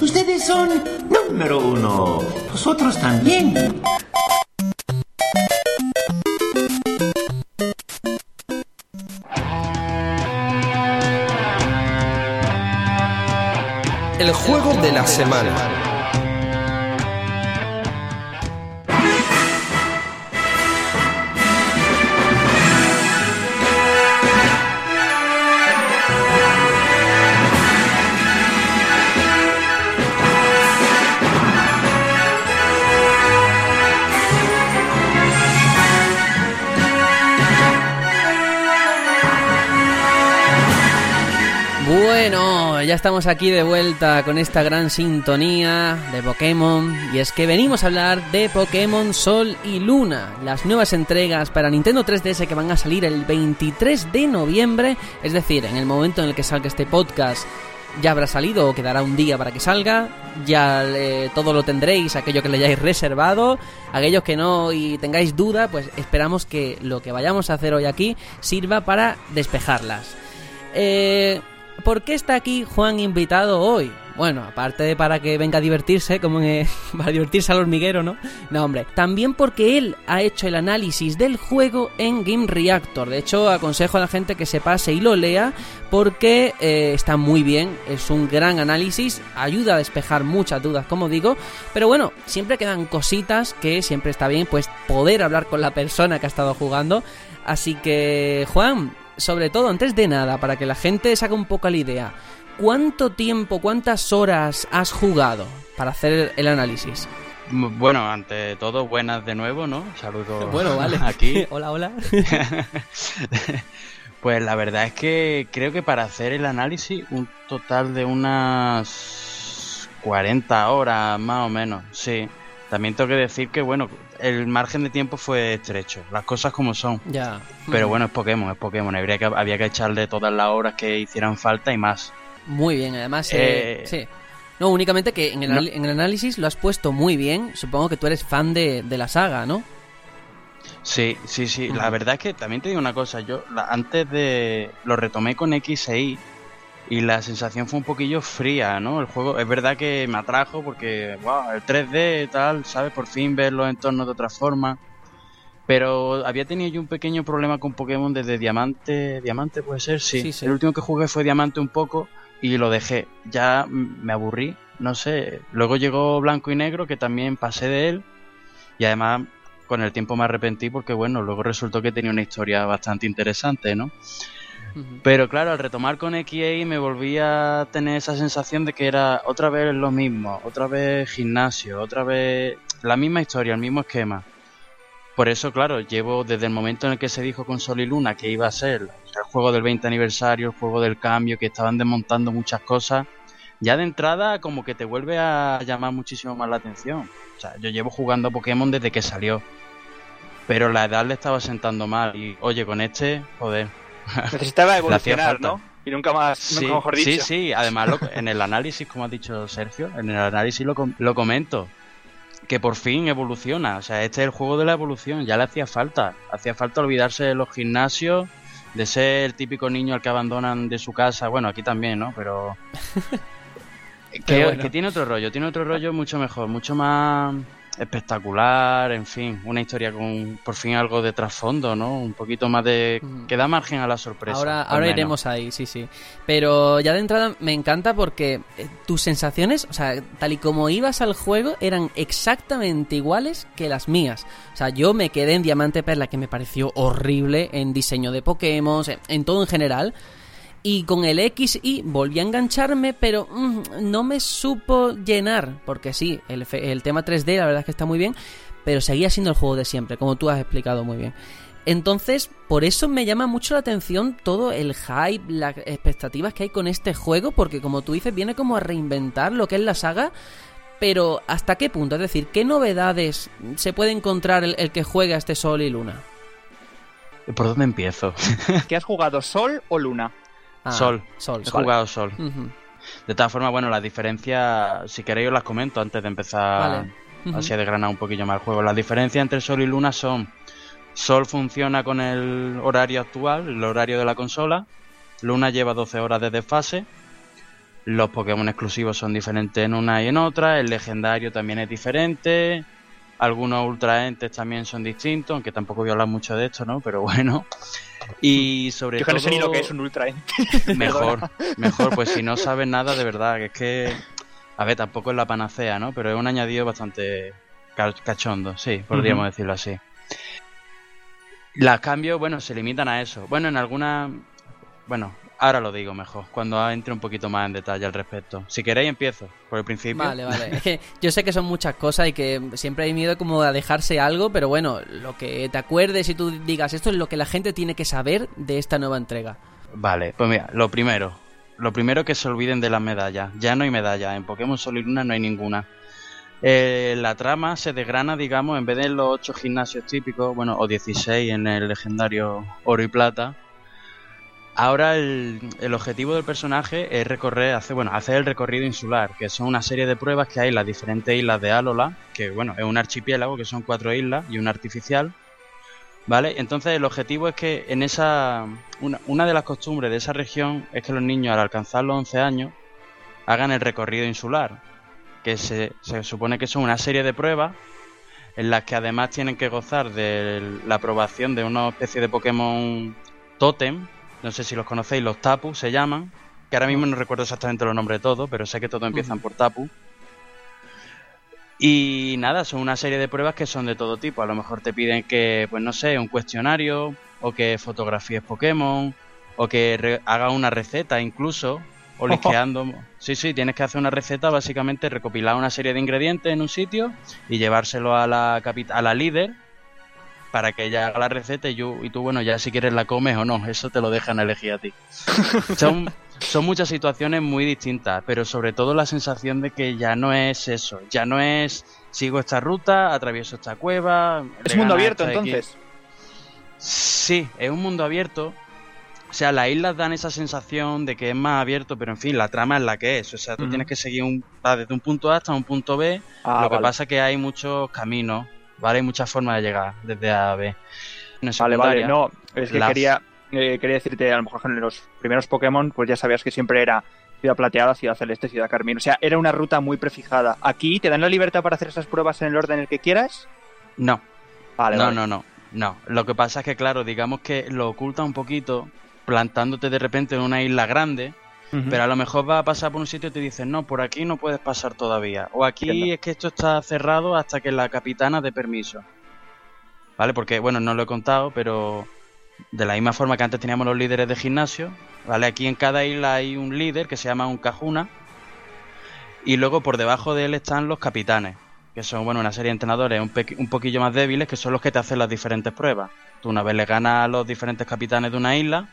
Ustedes son número uno. Vosotros también. El juego de la semana. Estamos aquí de vuelta con esta gran sintonía de Pokémon y es que venimos a hablar de Pokémon Sol y Luna, las nuevas entregas para Nintendo 3DS que van a salir el 23 de noviembre, es decir, en el momento en el que salga este podcast ya habrá salido o quedará un día para que salga, ya eh, todo lo tendréis, aquello que le hayáis reservado, aquellos que no y tengáis duda, pues esperamos que lo que vayamos a hacer hoy aquí sirva para despejarlas. Eh, ¿Por qué está aquí Juan invitado hoy? Bueno, aparte de para que venga a divertirse, como en, (laughs) para divertirse al hormiguero, ¿no? No, hombre, también porque él ha hecho el análisis del juego en Game Reactor. De hecho, aconsejo a la gente que se pase y lo lea porque eh, está muy bien, es un gran análisis, ayuda a despejar muchas dudas, como digo, pero bueno, siempre quedan cositas que siempre está bien, pues poder hablar con la persona que ha estado jugando. Así que, Juan, sobre todo, antes de nada, para que la gente se haga un poco la idea, ¿cuánto tiempo, cuántas horas has jugado para hacer el análisis? Bueno, ante todo, buenas de nuevo, ¿no? Saludos (laughs) Bueno, vale. (laughs) aquí. (laughs) hola, hola. Pues la verdad es que creo que para hacer el análisis, un total de unas 40 horas más o menos, sí. También tengo que decir que, bueno, el margen de tiempo fue estrecho, las cosas como son. ya. Pero bueno, es Pokémon, es Pokémon. Habría que, había que echarle todas las horas que hicieran falta y más. Muy bien, además, eh, Eh, sí. No, únicamente que en el, no. en el análisis lo has puesto muy bien. Supongo que tú eres fan de, de la saga, ¿no? Sí, sí, sí. La verdad es que también te digo una cosa. Yo la- antes de lo retomé con X e Y la sensación fue un poquillo fría, ¿no? El juego es verdad que me atrajo porque, wow, el 3D tal, ¿sabes? Por fin ver los entornos de otra forma. Pero había tenido yo un pequeño problema con Pokémon desde Diamante. ¿Diamante puede ser? Sí. Sí, sí. El último que jugué fue Diamante un poco y lo dejé. Ya me aburrí, no sé. Luego llegó Blanco y Negro, que también pasé de él. Y además, con el tiempo me arrepentí porque, bueno, luego resultó que tenía una historia bastante interesante, ¿no? Pero claro, al retomar con XA me volví a tener esa sensación de que era otra vez lo mismo, otra vez gimnasio, otra vez la misma historia, el mismo esquema. Por eso, claro, llevo desde el momento en el que se dijo con Sol y Luna que iba a ser el juego del 20 aniversario, el juego del cambio, que estaban desmontando muchas cosas, ya de entrada como que te vuelve a llamar muchísimo más la atención. O sea, yo llevo jugando Pokémon desde que salió. Pero la edad le estaba sentando mal y, oye, con este, joder, (laughs) Necesitaba evolucionar. ¿no? Y nunca más, Sí, nunca mejor dicho. sí, sí, además lo- en el análisis, como ha dicho Sergio, en el análisis lo, lo comento, que por fin evoluciona, o sea, este es el juego de la evolución, ya le hacía falta, hacía falta olvidarse de los gimnasios, de ser el típico niño al que abandonan de su casa, bueno, aquí también, ¿no? Pero... (laughs) que, bueno. que tiene otro rollo, tiene otro rollo mucho mejor, mucho más espectacular, en fin, una historia con por fin algo de trasfondo, ¿no? Un poquito más de... Ujú. que da margen a la sorpresa. Ahora, ahora menos. iremos ahí, sí, sí. Pero ya de entrada me encanta porque eh, tus sensaciones, o sea, tal y como ibas al juego, eran exactamente iguales que las mías. O sea, yo me quedé en Diamante Perla, que me pareció horrible en diseño de Pokémon, en todo en general. Y con el X y volví a engancharme, pero mm, no me supo llenar. Porque sí, el tema 3D la verdad es que está muy bien, pero seguía siendo el juego de siempre, como tú has explicado muy bien. Entonces, por eso me llama mucho la atención todo el hype, las expectativas que hay con este juego, porque como tú dices, viene como a reinventar lo que es la saga. Pero, ¿hasta qué punto? Es decir, ¿qué novedades se puede encontrar el, el que juega este Sol y Luna? ¿Por dónde empiezo? ¿Qué has jugado, Sol o Luna? Ah, Sol. Sol, He jugado Sol. De todas formas, bueno, las diferencias, si queréis os las comento antes de empezar Vale. Así a desgranar un poquillo más el juego. Las diferencias entre Sol y Luna son, Sol funciona con el horario actual, el horario de la consola, Luna lleva 12 horas de desfase, los Pokémon exclusivos son diferentes en una y en otra, el legendario también es diferente, algunos Ultra Entes también son distintos, aunque tampoco voy a hablar mucho de esto, ¿no? Pero bueno. Y sobre Yo todo... no sé ni lo que es un Ultra ¿eh? (laughs) Mejor, mejor, pues si no sabes nada, de verdad, que es que. A ver, tampoco es la panacea, ¿no? Pero es un añadido bastante ca- cachondo, sí, podríamos decirlo así. Los cambios, bueno, se limitan a eso. Bueno, en alguna. Bueno, ahora lo digo mejor, cuando entre un poquito más en detalle al respecto. Si queréis, empiezo por el principio. Vale, (laughs) vale. Es que yo sé que son muchas cosas y que siempre hay miedo como a dejarse algo, pero bueno, lo que te acuerdes y tú digas, esto es lo que la gente tiene que saber de esta nueva entrega. Vale, pues mira, lo primero. Lo primero que se olviden de las medallas. Ya no hay medallas. En Pokémon Sol y Luna no hay ninguna. Eh, la trama se desgrana, digamos, en vez de los 8 gimnasios típicos, bueno, o 16 en el legendario Oro y Plata. Ahora el, el objetivo del personaje es recorrer, hacer, bueno, hacer el recorrido insular, que son una serie de pruebas que hay en las diferentes islas de Alola, que bueno, es un archipiélago, que son cuatro islas y una artificial. ¿Vale? Entonces el objetivo es que en esa... Una, una de las costumbres de esa región es que los niños al alcanzar los 11 años hagan el recorrido insular, que se, se supone que son una serie de pruebas en las que además tienen que gozar de la aprobación de una especie de Pokémon Totem, no sé si los conocéis, los Tapu se llaman, que ahora mismo no recuerdo exactamente los nombres de todos, pero sé que todos empiezan por Tapu. Y nada, son una serie de pruebas que son de todo tipo. A lo mejor te piden que, pues no sé, un cuestionario, o que fotografíes Pokémon, o que haga una receta incluso, o lisqueando. Sí, sí, tienes que hacer una receta, básicamente recopilar una serie de ingredientes en un sitio y llevárselo a la, a la líder para que ella haga la receta y, yo, y tú, bueno, ya si quieres la comes o no, eso te lo dejan elegir a ti. (laughs) Son, son muchas situaciones muy distintas, pero sobre todo la sensación de que ya no es eso, ya no es sigo esta ruta, atravieso esta cueva. Es mundo abierto, entonces. Sí, es un mundo abierto. O sea, las islas dan esa sensación de que es más abierto, pero en fin, la trama es la que es. O sea, tú tienes que seguir un, desde un punto A hasta un punto B. Ah, lo que vale. pasa es que hay muchos caminos, ¿vale? Hay muchas formas de llegar desde A a B. Vale, vale, no, es que las- quería, eh, quería decirte, a lo mejor en los primeros Pokémon, pues ya sabías que siempre era Ciudad Plateada, Ciudad Celeste, Ciudad Carmín. O sea, era una ruta muy prefijada. Aquí te dan la libertad para hacer esas pruebas en el orden en el que quieras. No, Vale, no, vale. no, no, no. Lo que pasa es que, claro, digamos que lo oculta un poquito plantándote de repente en una isla grande, Pero a lo mejor va a pasar por un sitio y te dicen, no, por aquí no puedes pasar todavía. O aquí Entiendo. es que esto está cerrado hasta que la capitana dé permiso. ¿Vale? Porque, bueno, no lo he contado, pero de la misma forma que antes teníamos los líderes de gimnasio, ¿vale? Aquí en cada isla hay un líder que se llama un Cajuna. Y luego por debajo de él están los capitanes, que son, bueno, una serie de entrenadores un, un poquillo más débiles, que son los que te hacen las diferentes pruebas. Tú una vez le ganas a los diferentes capitanes de una isla,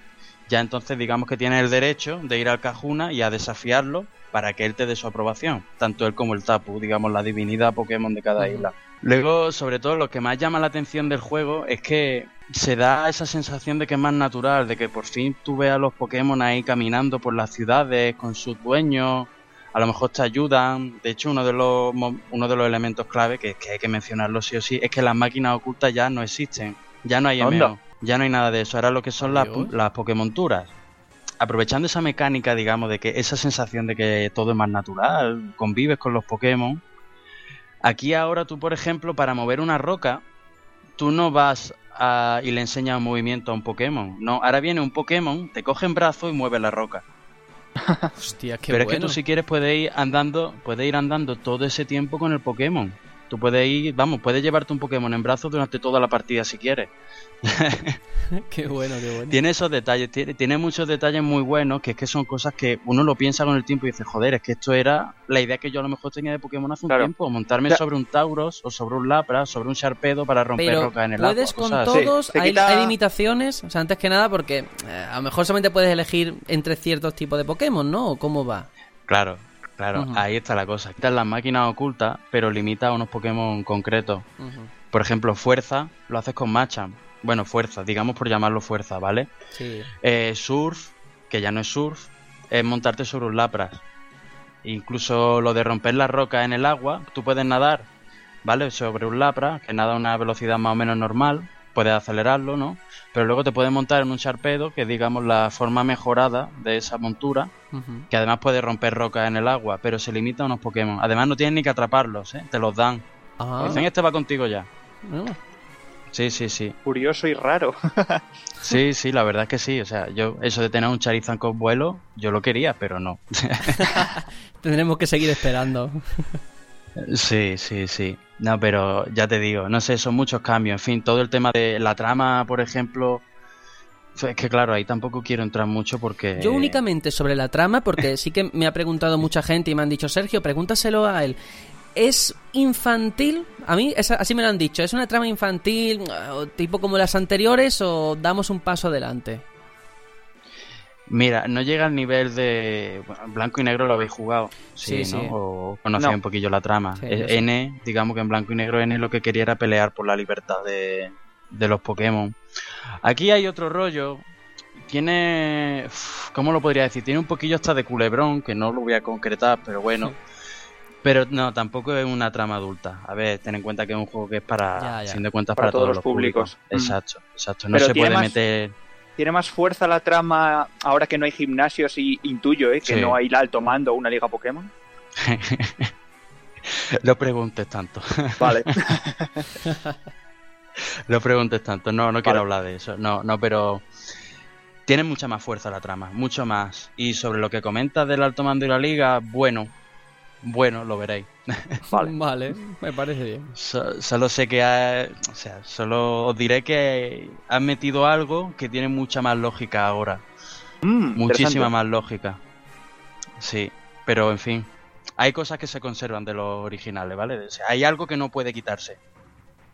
ya entonces digamos que tienes el derecho de ir al Cajuna y a desafiarlo para que él te dé su aprobación, tanto él como el Tapu, digamos la divinidad Pokémon de cada isla. Luego, sobre todo, lo que más llama la atención del juego es que se da esa sensación de que es más natural, de que por fin tú ves a los Pokémon ahí caminando por las ciudades con sus dueños, a lo mejor te ayudan. De hecho, uno de los, mo- uno de los elementos clave, que, que hay que mencionarlo sí o sí, es que las máquinas ocultas ya no existen. Ya no hay. MO, ya no hay nada de eso. Ahora lo que son las, las Pokémonturas. Aprovechando esa mecánica, digamos, de que esa sensación de que todo es más natural, convives con los Pokémon, Aquí ahora tú, por ejemplo, para mover una roca, tú no vas a- y le enseñas un movimiento a un Pokémon. No, ahora viene un Pokémon, te coge en brazo y mueve la roca. (laughs) Hostia, qué Pero es que tú si quieres puedes ir andando, puedes ir andando todo ese tiempo con el Pokémon. Tú puedes ir, vamos, puedes llevarte un Pokémon en brazos durante toda la partida si quieres. (laughs) Qué bueno, qué bueno. Tiene esos detalles, tiene, tiene muchos detalles muy buenos, que es que son cosas que uno lo piensa con el tiempo y dice, joder, es que esto era la idea que yo a lo mejor tenía de Pokémon hace un Claro. tiempo, montarme Ya. sobre un Tauros o sobre un Lapras, sobre un Sharpedo para romper Pero rocas en el puedes agua. con cosas así. todos, Sí, te hay, quita- hay limitaciones, o sea, antes que nada porque eh, a lo mejor solamente puedes elegir entre ciertos tipos de Pokémon, ¿no? ¿O cómo va? Claro, claro, ahí está la cosa. Quitas las máquinas ocultas, pero limita a unos Pokémon concretos. Por ejemplo, fuerza, lo haces con Machamp. Bueno, fuerza, digamos por llamarlo fuerza, ¿vale? Sí. Eh, surf, que ya no es surf, es montarte sobre un lapras. Incluso lo de romper las rocas en el agua, tú puedes nadar, ¿vale? Sobre un lapras, que nada a una velocidad más o menos normal, puedes acelerarlo, ¿no? Pero luego te puedes montar en un charpedo, que es, digamos la forma mejorada de esa montura, que además puede romper rocas en el agua, pero se limita a unos Pokémon. Además no tienes ni que atraparlos, ¿eh? Te los dan. Ah, Dicen, este va contigo ya. bueno. Sí, sí, sí. Curioso y raro. (laughs) Sí, sí, la verdad es que sí. O sea, yo eso de tener un Charizard con vuelo, yo lo quería, pero no. (laughs) Tendremos que seguir esperando. Sí, sí, sí. No, pero ya te digo, no sé, son muchos cambios. En fin, todo el tema de la trama, por ejemplo. Es que claro, ahí tampoco quiero entrar mucho porque. Yo únicamente sobre la trama, porque (laughs) sí que me ha preguntado mucha gente y me han dicho, Sergio, pregúntaselo a él. ¿Es infantil? A mí es- así me lo han dicho. ¿Es una trama infantil, o tipo como las anteriores, o damos un paso adelante? Mira, no llega al nivel de. bueno, blanco y negro lo habéis jugado. Sí, Sí, ¿no? sí. O conocéis No. un poquillo la trama. Sí, Eh. N, digamos que en blanco y negro N lo que quería era pelear por la libertad de, de los Pokémon. Aquí hay otro rollo. Tiene. ¿Cómo lo podría decir? Tiene un poquillo hasta de culebrón, que no lo voy a concretar, pero bueno. Pero no, tampoco es una trama adulta. A ver, ten en cuenta que es un juego que es para, Ya, ya. sin de cuentas, Para para, todos todos los públicos. Mm. Exacto, exacto. No Pero se puede más- meter. Tiene más fuerza la trama ahora que no hay gimnasios y intuyo, ¿eh? Que Sí. no hay la alto mando o una liga Pokémon. (laughs) no preguntes tanto. Vale. (laughs) (laughs) No preguntes tanto, no, no quiero hablar de eso. No, no, pero tiene mucha más fuerza la trama, mucho más. Y sobre lo que comentas del alto mando y la liga, bueno, bueno, lo veréis. (laughs) Vale. me parece bien. So- solo sé que ha- o sea, solo os diré que han metido algo que tiene mucha más lógica ahora, Mm, muchísima más lógica. Sí, pero en fin, hay cosas que se conservan de los originales, ¿vale? O sea, hay algo que no puede quitarse.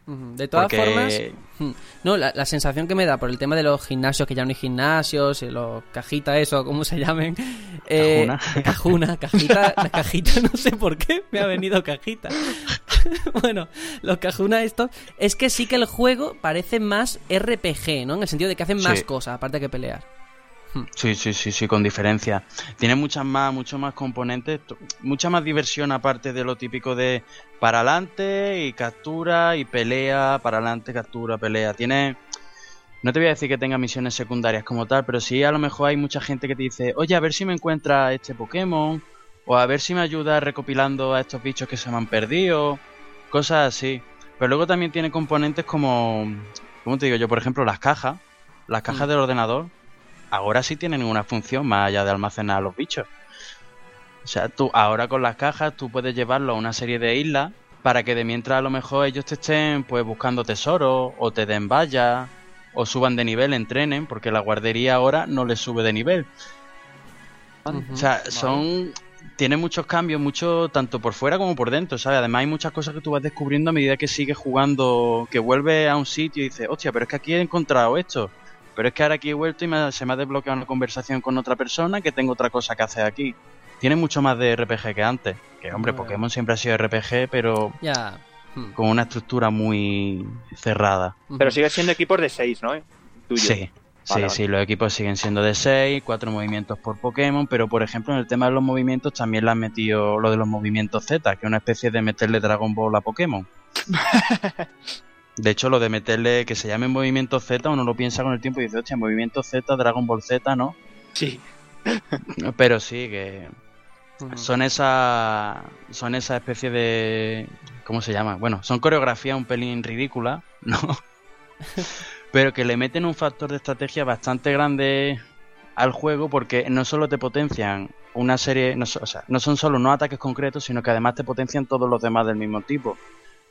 De todas Porque formas, (laughs) no, la, la sensación que me da por el tema de los gimnasios, que ya no hay gimnasios, y los cajitas, eso, como se llamen. (laughs) eh, Cajuna. cajuna, cajita, (laughs) la cajita, no sé por qué me ha venido cajita. bueno, los cajunas estos, es que sí que el juego parece más RPG, ¿no? En el sentido de que hacen más Sí. cosas, aparte que pelear. Sí, sí, sí, sí, con diferencia. Tiene muchas más, muchos más componentes, mucha más diversión aparte de lo típico de para adelante y captura y pelea, para adelante, captura, pelea. Tiene, no te voy a decir que tenga misiones secundarias como tal, pero sí a lo mejor hay mucha gente que te dice, oye, a ver si me encuentra este Pokémon, o a ver si me ayuda recopilando a estos bichos que se me han perdido, cosas así. Pero luego también tiene componentes como, ¿cómo te digo yo? Por ejemplo, las cajas, las cajas Mm. del ordenador ahora sí tienen una función más allá de almacenar a los bichos. O sea, tú ahora con las cajas tú puedes llevarlo a una serie de islas para que de mientras a lo mejor ellos te estén pues buscando tesoros o te den vallas o suban de nivel, entrenen, porque la guardería ahora no les sube de nivel. O sea, son tiene muchos cambios, mucho tanto por fuera como por dentro, ¿sabes? Además hay muchas cosas que tú vas descubriendo a medida que sigues jugando, que vuelves a un sitio y dices, hostia, pero es que aquí he encontrado esto. Pero es que ahora aquí he vuelto y me- se me ha desbloqueado una conversación con otra persona que tengo otra cosa que hacer aquí. Tiene mucho más de RPG que antes. Que hombre, Bueno. Pokémon siempre ha sido RPG, pero Ya. Mm. con una estructura muy cerrada. Pero sigue siendo equipos de 6, ¿no? Tuyo. Sí, sí, Vale, sí, los equipos siguen siendo de 6, 4 movimientos por Pokémon, pero por ejemplo en el tema de los movimientos también le han metido lo de los movimientos Z, que es una especie de meterle Dragon Ball a Pokémon. (laughs) De hecho, lo de meterle que se llame movimiento Z, uno lo piensa con el tiempo y dice, hostia, movimiento Z, Dragon Ball Z, ¿no? Sí. (laughs) Pero sí, que, son esa son esa especie de ¿cómo se llama? Bueno, son coreografías un pelín ridículas, (laughs) ¿no? (laughs) Pero que le meten un factor de estrategia bastante grande al juego porque no solo te potencian una serie, no, o sea, no son solo unos ataques concretos, sino que además te potencian todos los demás del mismo tipo.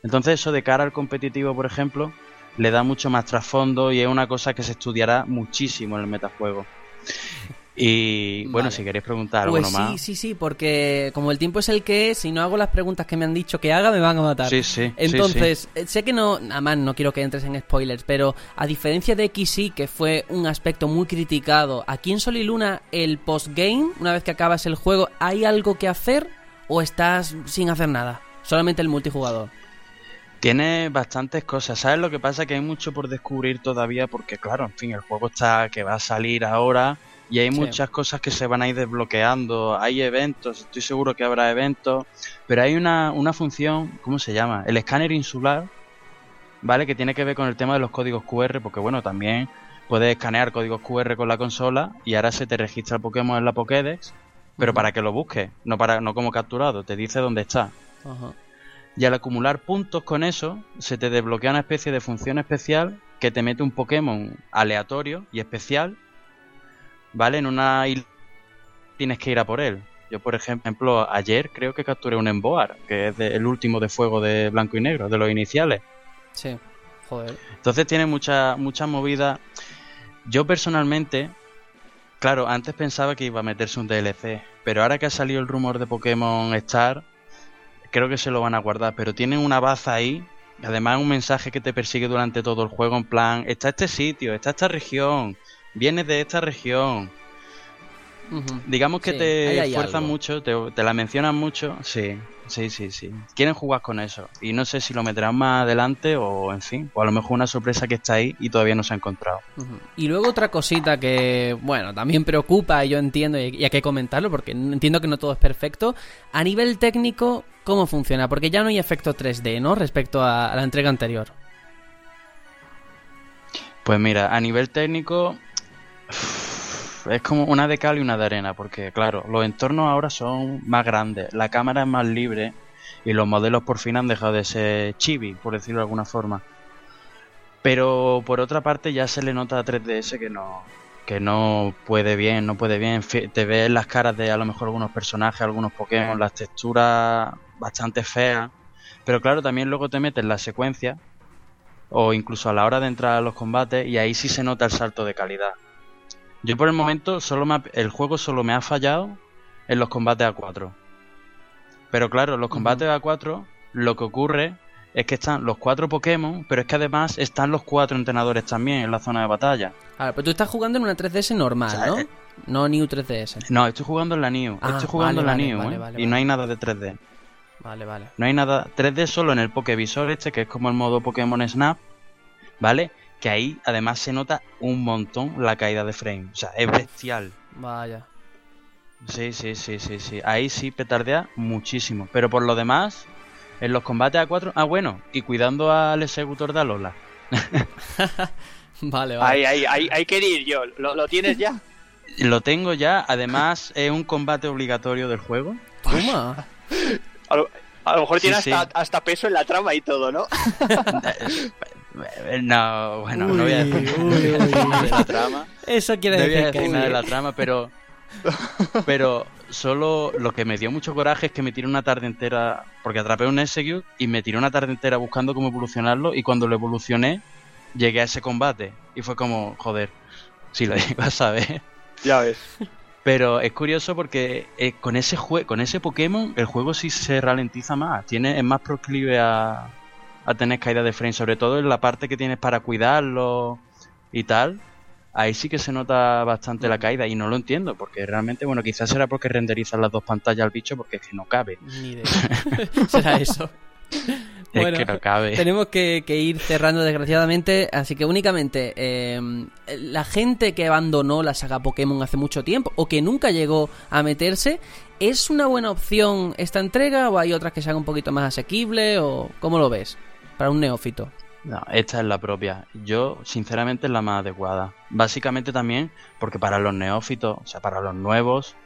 Entonces eso de cara al competitivo, por ejemplo, le da mucho más trasfondo y es una cosa que se estudiará muchísimo en el metajuego. Y bueno, Vale. si queréis preguntar Pues alguno sí, más. sí, sí, porque como el tiempo es el que es, si no hago las preguntas que me han dicho que haga, me van a matar. Sí, sí, sí, Entonces, eh, sé que no, además no quiero que entres en spoilers, pero a diferencia de XY, que fue un aspecto muy criticado, aquí en Sol y Luna, el postgame, una vez que acabas el juego, ¿hay algo que hacer o estás sin hacer nada? Solamente el multijugador. Tiene bastantes cosas. ¿Sabes lo que pasa? Que hay mucho por descubrir todavía porque, claro, en fin, el juego está que va a salir ahora y hay Sí. muchas cosas que se van a ir desbloqueando. Hay eventos, estoy seguro que habrá eventos, pero hay una, una función, ¿cómo se llama? El escáner insular, ¿vale? Que tiene que ver con el tema de los códigos QR, porque, bueno, también puedes escanear códigos QR con la consola y ahora se te registra el Pokémon en la Pokédex, pero para que lo busques, no, para, no como capturado, te dice dónde está. Ajá. Y al acumular puntos con eso, se te desbloquea una especie de función especial que te mete un Pokémon aleatorio y especial, ¿vale? En una isla tienes que ir a por él. Yo, por ejemplo, ayer creo que capturé un Emboar, que es de- el último de fuego de blanco y negro, de los iniciales. Sí, joder. Entonces tiene mucha, mucha movida. Yo personalmente, claro, antes pensaba que iba a meterse un DLC, pero ahora que ha salido el rumor de Pokémon Star, creo que se lo van a guardar, pero tienen una baza ahí, además un mensaje que te persigue durante todo el juego en plan, está este sitio, está esta región, vienes de esta región. Digamos que Sí, te hay fuerzan algo. mucho, te, te la mencionan mucho, sí, sí, sí, sí. Quieren jugar con eso y no sé si lo meterán más adelante o en fin, o a lo mejor una sorpresa que está ahí y todavía no se ha encontrado. Y luego otra cosita que, bueno, también preocupa, y yo entiendo, y y hay que comentarlo, porque entiendo que no todo es perfecto. A nivel técnico, ¿cómo funciona? Porque ya no hay efecto 3D, ¿no? Respecto a, a la entrega anterior. Pues mira, a nivel técnico es como una de cal y una de arena, porque claro, los entornos ahora son más grandes, la cámara es más libre y los modelos por fin han dejado de ser chibi, por decirlo de alguna forma. Pero por otra parte ya se le nota a 3DS que no que no puede bien, no puede bien. Te ves las caras de a lo mejor algunos personajes, algunos Pokémon, las texturas bastante feas. Pero claro, también luego te metes la secuencia o incluso a la hora de entrar a los combates y ahí sí se nota el salto de calidad. Yo por el momento solo me ha- el juego solo me ha fallado en los combates a 4. Pero claro, los combates a 4 lo que ocurre es que están los cuatro Pokémon, pero es que además están los cuatro entrenadores también en la zona de batalla. A ver, pero tú estás jugando en una 3DS normal, O sea, ¿no? eh, No New 3DS. No, estoy jugando en la New. Ah, estoy jugando vale, en la vale, New, vale, ¿eh? vale, y no hay nada de 3D. Vale, vale. No hay nada 3D solo en el Pokévisor este, que es como el modo Pokémon Snap, ¿vale? Que ahí además se nota un montón la caída de frame. O sea, es bestial. Vaya. Sí, sí, sí, sí, sí. Ahí sí petardea muchísimo. Pero por lo demás, en los combates a 4... Ah, bueno, y cuidando al ejecutor de Alola. (laughs) (laughs) Vale, vale. Ahí, ahí, ahí, ahí quería ir yo. ¿Lo, lo tienes ya? (laughs) Lo tengo ya, además es un combate obligatorio del juego. Toma. A lo, a lo mejor Sí, tiene sí. hasta, hasta peso en la trama y todo, ¿no? No, bueno, no voy a decir Uy, uy, nada de la trama. Eso quiere No voy a decir que... decir nada de la trama, pero. Pero solo lo que me dio mucho coraje es que me tiré una tarde entera. Porque atrapé un Execute y me tiré una tarde entera buscando cómo evolucionarlo. Y cuando lo evolucioné, llegué a ese combate. Y fue como, joder, si lo (laughs) ibas a ver. Ya ves. Pero es curioso porque eh, con ese jue con ese Pokémon el juego sí se ralentiza más. Tiene, es más proclive a, a tener caída de frame, sobre todo en la parte que tienes para cuidarlo y tal. Ahí sí que se nota bastante la caída y no lo entiendo, porque realmente, bueno, quizás será porque renderizan las dos pantallas al bicho porque es que no cabe. Ni idea. (laughs) (laughs) Será eso. es que no cabe. Tenemos que, que ir cerrando desgraciadamente, así que únicamente eh, la gente que abandonó la saga Pokémon hace mucho tiempo o que nunca llegó a meterse, ¿es una buena opción esta entrega o hay otras que sean un poquito más asequibles o cómo lo ves para un neófito? No, esta es la propia. Yo, sinceramente, es la más adecuada. Básicamente también porque para los neófitos, o sea, para los nuevos,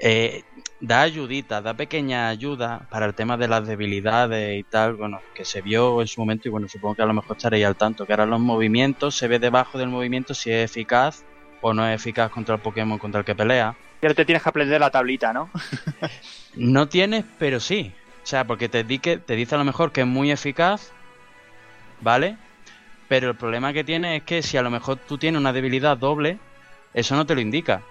eh, da ayudita, da pequeña ayuda para el tema de las debilidades y tal, bueno, que se vio en su momento y bueno, supongo que a lo mejor estaréis al tanto, que ahora los movimientos, se ve debajo del movimiento si es eficaz o no es eficaz contra el Pokémon contra el que pelea. Ahora te tienes que aprender la tablita, ¿no? (laughs) No tienes, pero sí. O sea, porque te, di que, te dice a lo mejor que es muy eficaz, ¿vale? Pero el problema que tiene es que si a lo mejor tú tienes una debilidad doble, eso no te lo indica.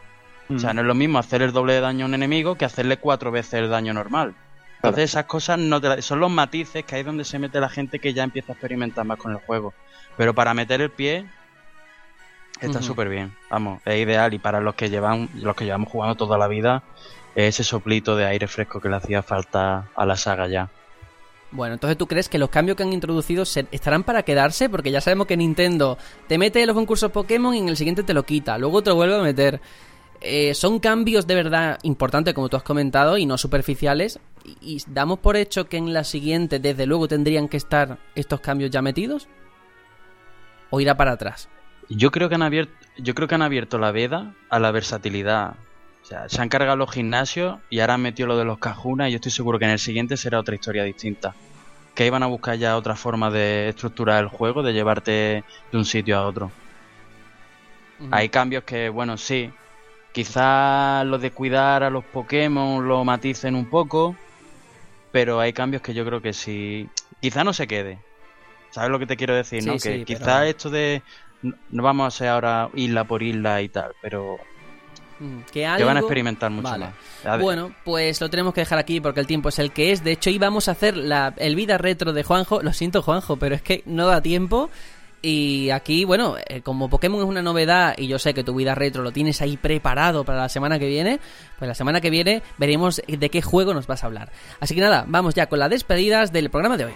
O Mm. sea, no es lo mismo hacer el doble de daño a un enemigo que hacerle cuatro veces el daño normal. Entonces esas cosas no te la- son los matices que ahí es donde se mete la gente que ya empieza a experimentar más con el juego. Pero para meter el pie está Ujú. súper bien. Vamos, es ideal y para los que llevan los que llevamos jugando toda la vida ese soplito de aire fresco que le hacía falta a la saga ya. Bueno, entonces tú crees que los cambios que han introducido estarán para quedarse, porque ya sabemos que Nintendo te mete los concursos Pokémon y en el siguiente te lo quita, luego te lo vuelve a meter. Eh, son cambios de verdad importantes, como tú has comentado, y no superficiales. Y, y damos por hecho que en la siguiente, desde luego, tendrían que estar estos cambios ya metidos. ¿O irá para atrás? Yo creo que han abierto, yo creo que han abierto la veda a la versatilidad. O sea, se han cargado los gimnasios y ahora han metido lo de los cajunas y yo estoy seguro que en el siguiente será otra historia distinta. Que iban a buscar ya otra forma de estructurar el juego, de llevarte de un sitio a otro. Hay cambios que, bueno, sí. Quizás lo de cuidar a los Pokémon lo maticen un poco. Pero hay cambios que yo creo que sí. Quizá no se quede. ¿Sabes lo que te quiero decir? Sí, no? sí, que pero- quizá esto de. No no vamos a hacer ahora isla por isla y tal, pero Que, van a experimentar mucho Vale. más. Bueno, pues lo tenemos que dejar aquí porque el tiempo es el que es. De hecho, íbamos a hacer la, el vida retro de Juanjo. Lo siento, Juanjo, pero es que no da tiempo. Y aquí, bueno, eh, como Pokémon es una novedad y yo sé que tu vida retro lo tienes ahí preparado para la semana que viene, pues la semana que viene veremos de qué juego nos vas a hablar. Así que nada, vamos ya con las despedidas del programa de hoy.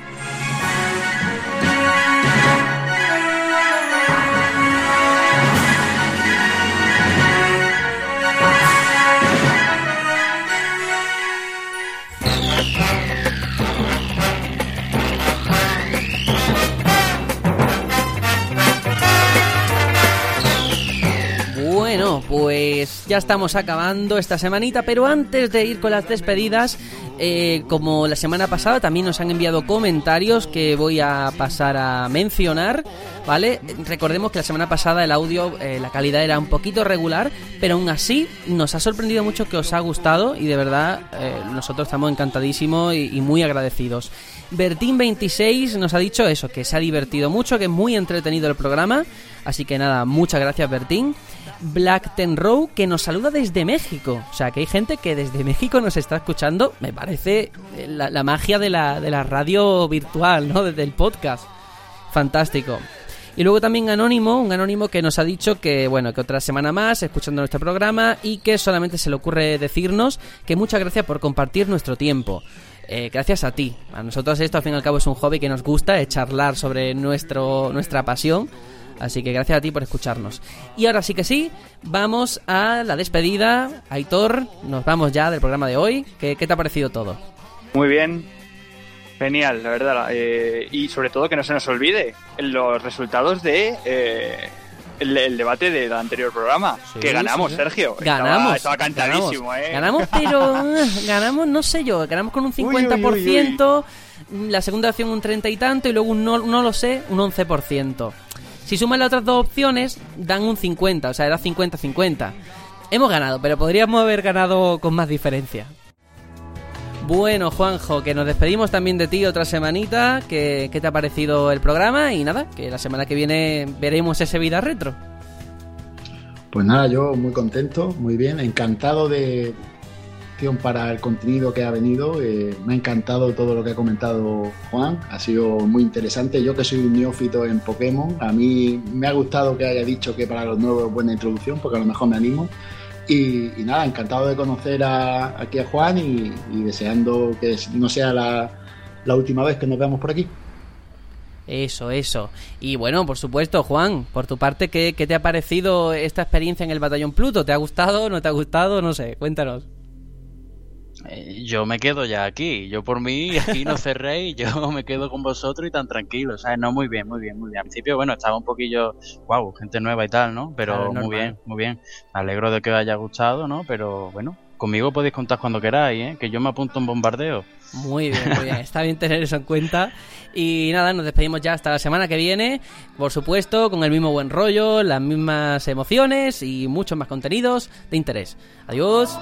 Pues ya estamos acabando esta semanita, pero antes de ir con las despedidas, eh, como la semana pasada también nos han enviado comentarios que voy a pasar a mencionar, ¿vale? Recordemos que la semana pasada el audio, eh, la calidad era un poquito regular, pero aún así nos ha sorprendido mucho que os ha gustado y de verdad eh, nosotros estamos encantadísimos y, y muy agradecidos. Bertín26 nos ha dicho eso, que se ha divertido mucho, que es muy entretenido el programa. Así que nada, muchas gracias Bertín. Black Ten Row, que nos saluda desde México. O sea, que hay gente que desde México nos está escuchando. Me parece eh, la, magia de la, de la radio virtual, ¿no? Desde el podcast. Fantástico. Y luego también Anónimo, un Anónimo que nos ha dicho que, bueno, que otra semana más escuchando nuestro programa y que solamente se le ocurre decirnos que muchas gracias por compartir nuestro tiempo. Eh, gracias a ti. A nosotros esto al fin y al cabo es un hobby que nos gusta, es charlar sobre nuestro, nuestra pasión. Así que gracias a ti por escucharnos. Y ahora sí que sí, vamos a la despedida. Aitor, nos vamos ya del programa de hoy. ¿Qué, qué te ha parecido todo? Muy bien. Genial, la verdad. eh, y sobre todo que no se nos olvide los resultados de eh, el, el debate del anterior programa. Sí, que ganamos, sí, sí. Sergio. Ganamos. Estaba, estaba cantadísimo, ganamos, ¿eh? Ganamos, pero (laughs) ganamos, no sé yo, ganamos con un 50%, la segunda opción un 30 y tanto, y luego un no, no lo sé, un 11%. Si sumas las otras dos opciones, dan un 50, o sea, era 50-50. Hemos ganado, pero podríamos haber ganado con más diferencia. Bueno, Juanjo, que nos despedimos también de ti otra semanita. que ¿Qué te ha parecido el programa? Y nada, que la semana que viene veremos ese vida retro. Pues nada, yo muy contento, muy bien, encantado de para el contenido que ha venido. eh, me ha encantado todo lo que ha comentado Juan, ha sido muy interesante. Yo que soy un neófito en Pokémon, a mí me ha gustado que haya dicho que para los nuevos es buena introducción, porque a lo mejor me animo. Y, nada, encantado de conocer a, aquí a Juan y, deseando que no sea la, la última vez que nos veamos por aquí. Eso, eso. Y bueno, por supuesto, Juan, por tu parte, ¿qué, qué te ha parecido esta experiencia en el Batallón Pluto? ¿Te ha gustado? ¿No te ha gustado? No sé, cuéntanos. Eh, yo me quedo ya aquí. Yo por mí, (laughs) aquí no cerréis, yo me quedo con vosotros y tan tranquilo. ¿sabes? No, muy bien, muy bien, muy bien. Al principio, bueno, estaba un poquillo, wow, gente nueva y tal, ¿no? Pero Claro, muy bien, muy bien. Me alegro de que os haya gustado, ¿no? Pero bueno, conmigo podéis contar cuando queráis, ¿eh? Que yo me apunto en bombardeo. Muy bien, muy bien. (laughs) Está bien tener eso en cuenta. Y nada, nos despedimos ya hasta la semana que viene. Por supuesto, con el mismo buen rollo, las mismas emociones y muchos más contenidos de interés. Adiós.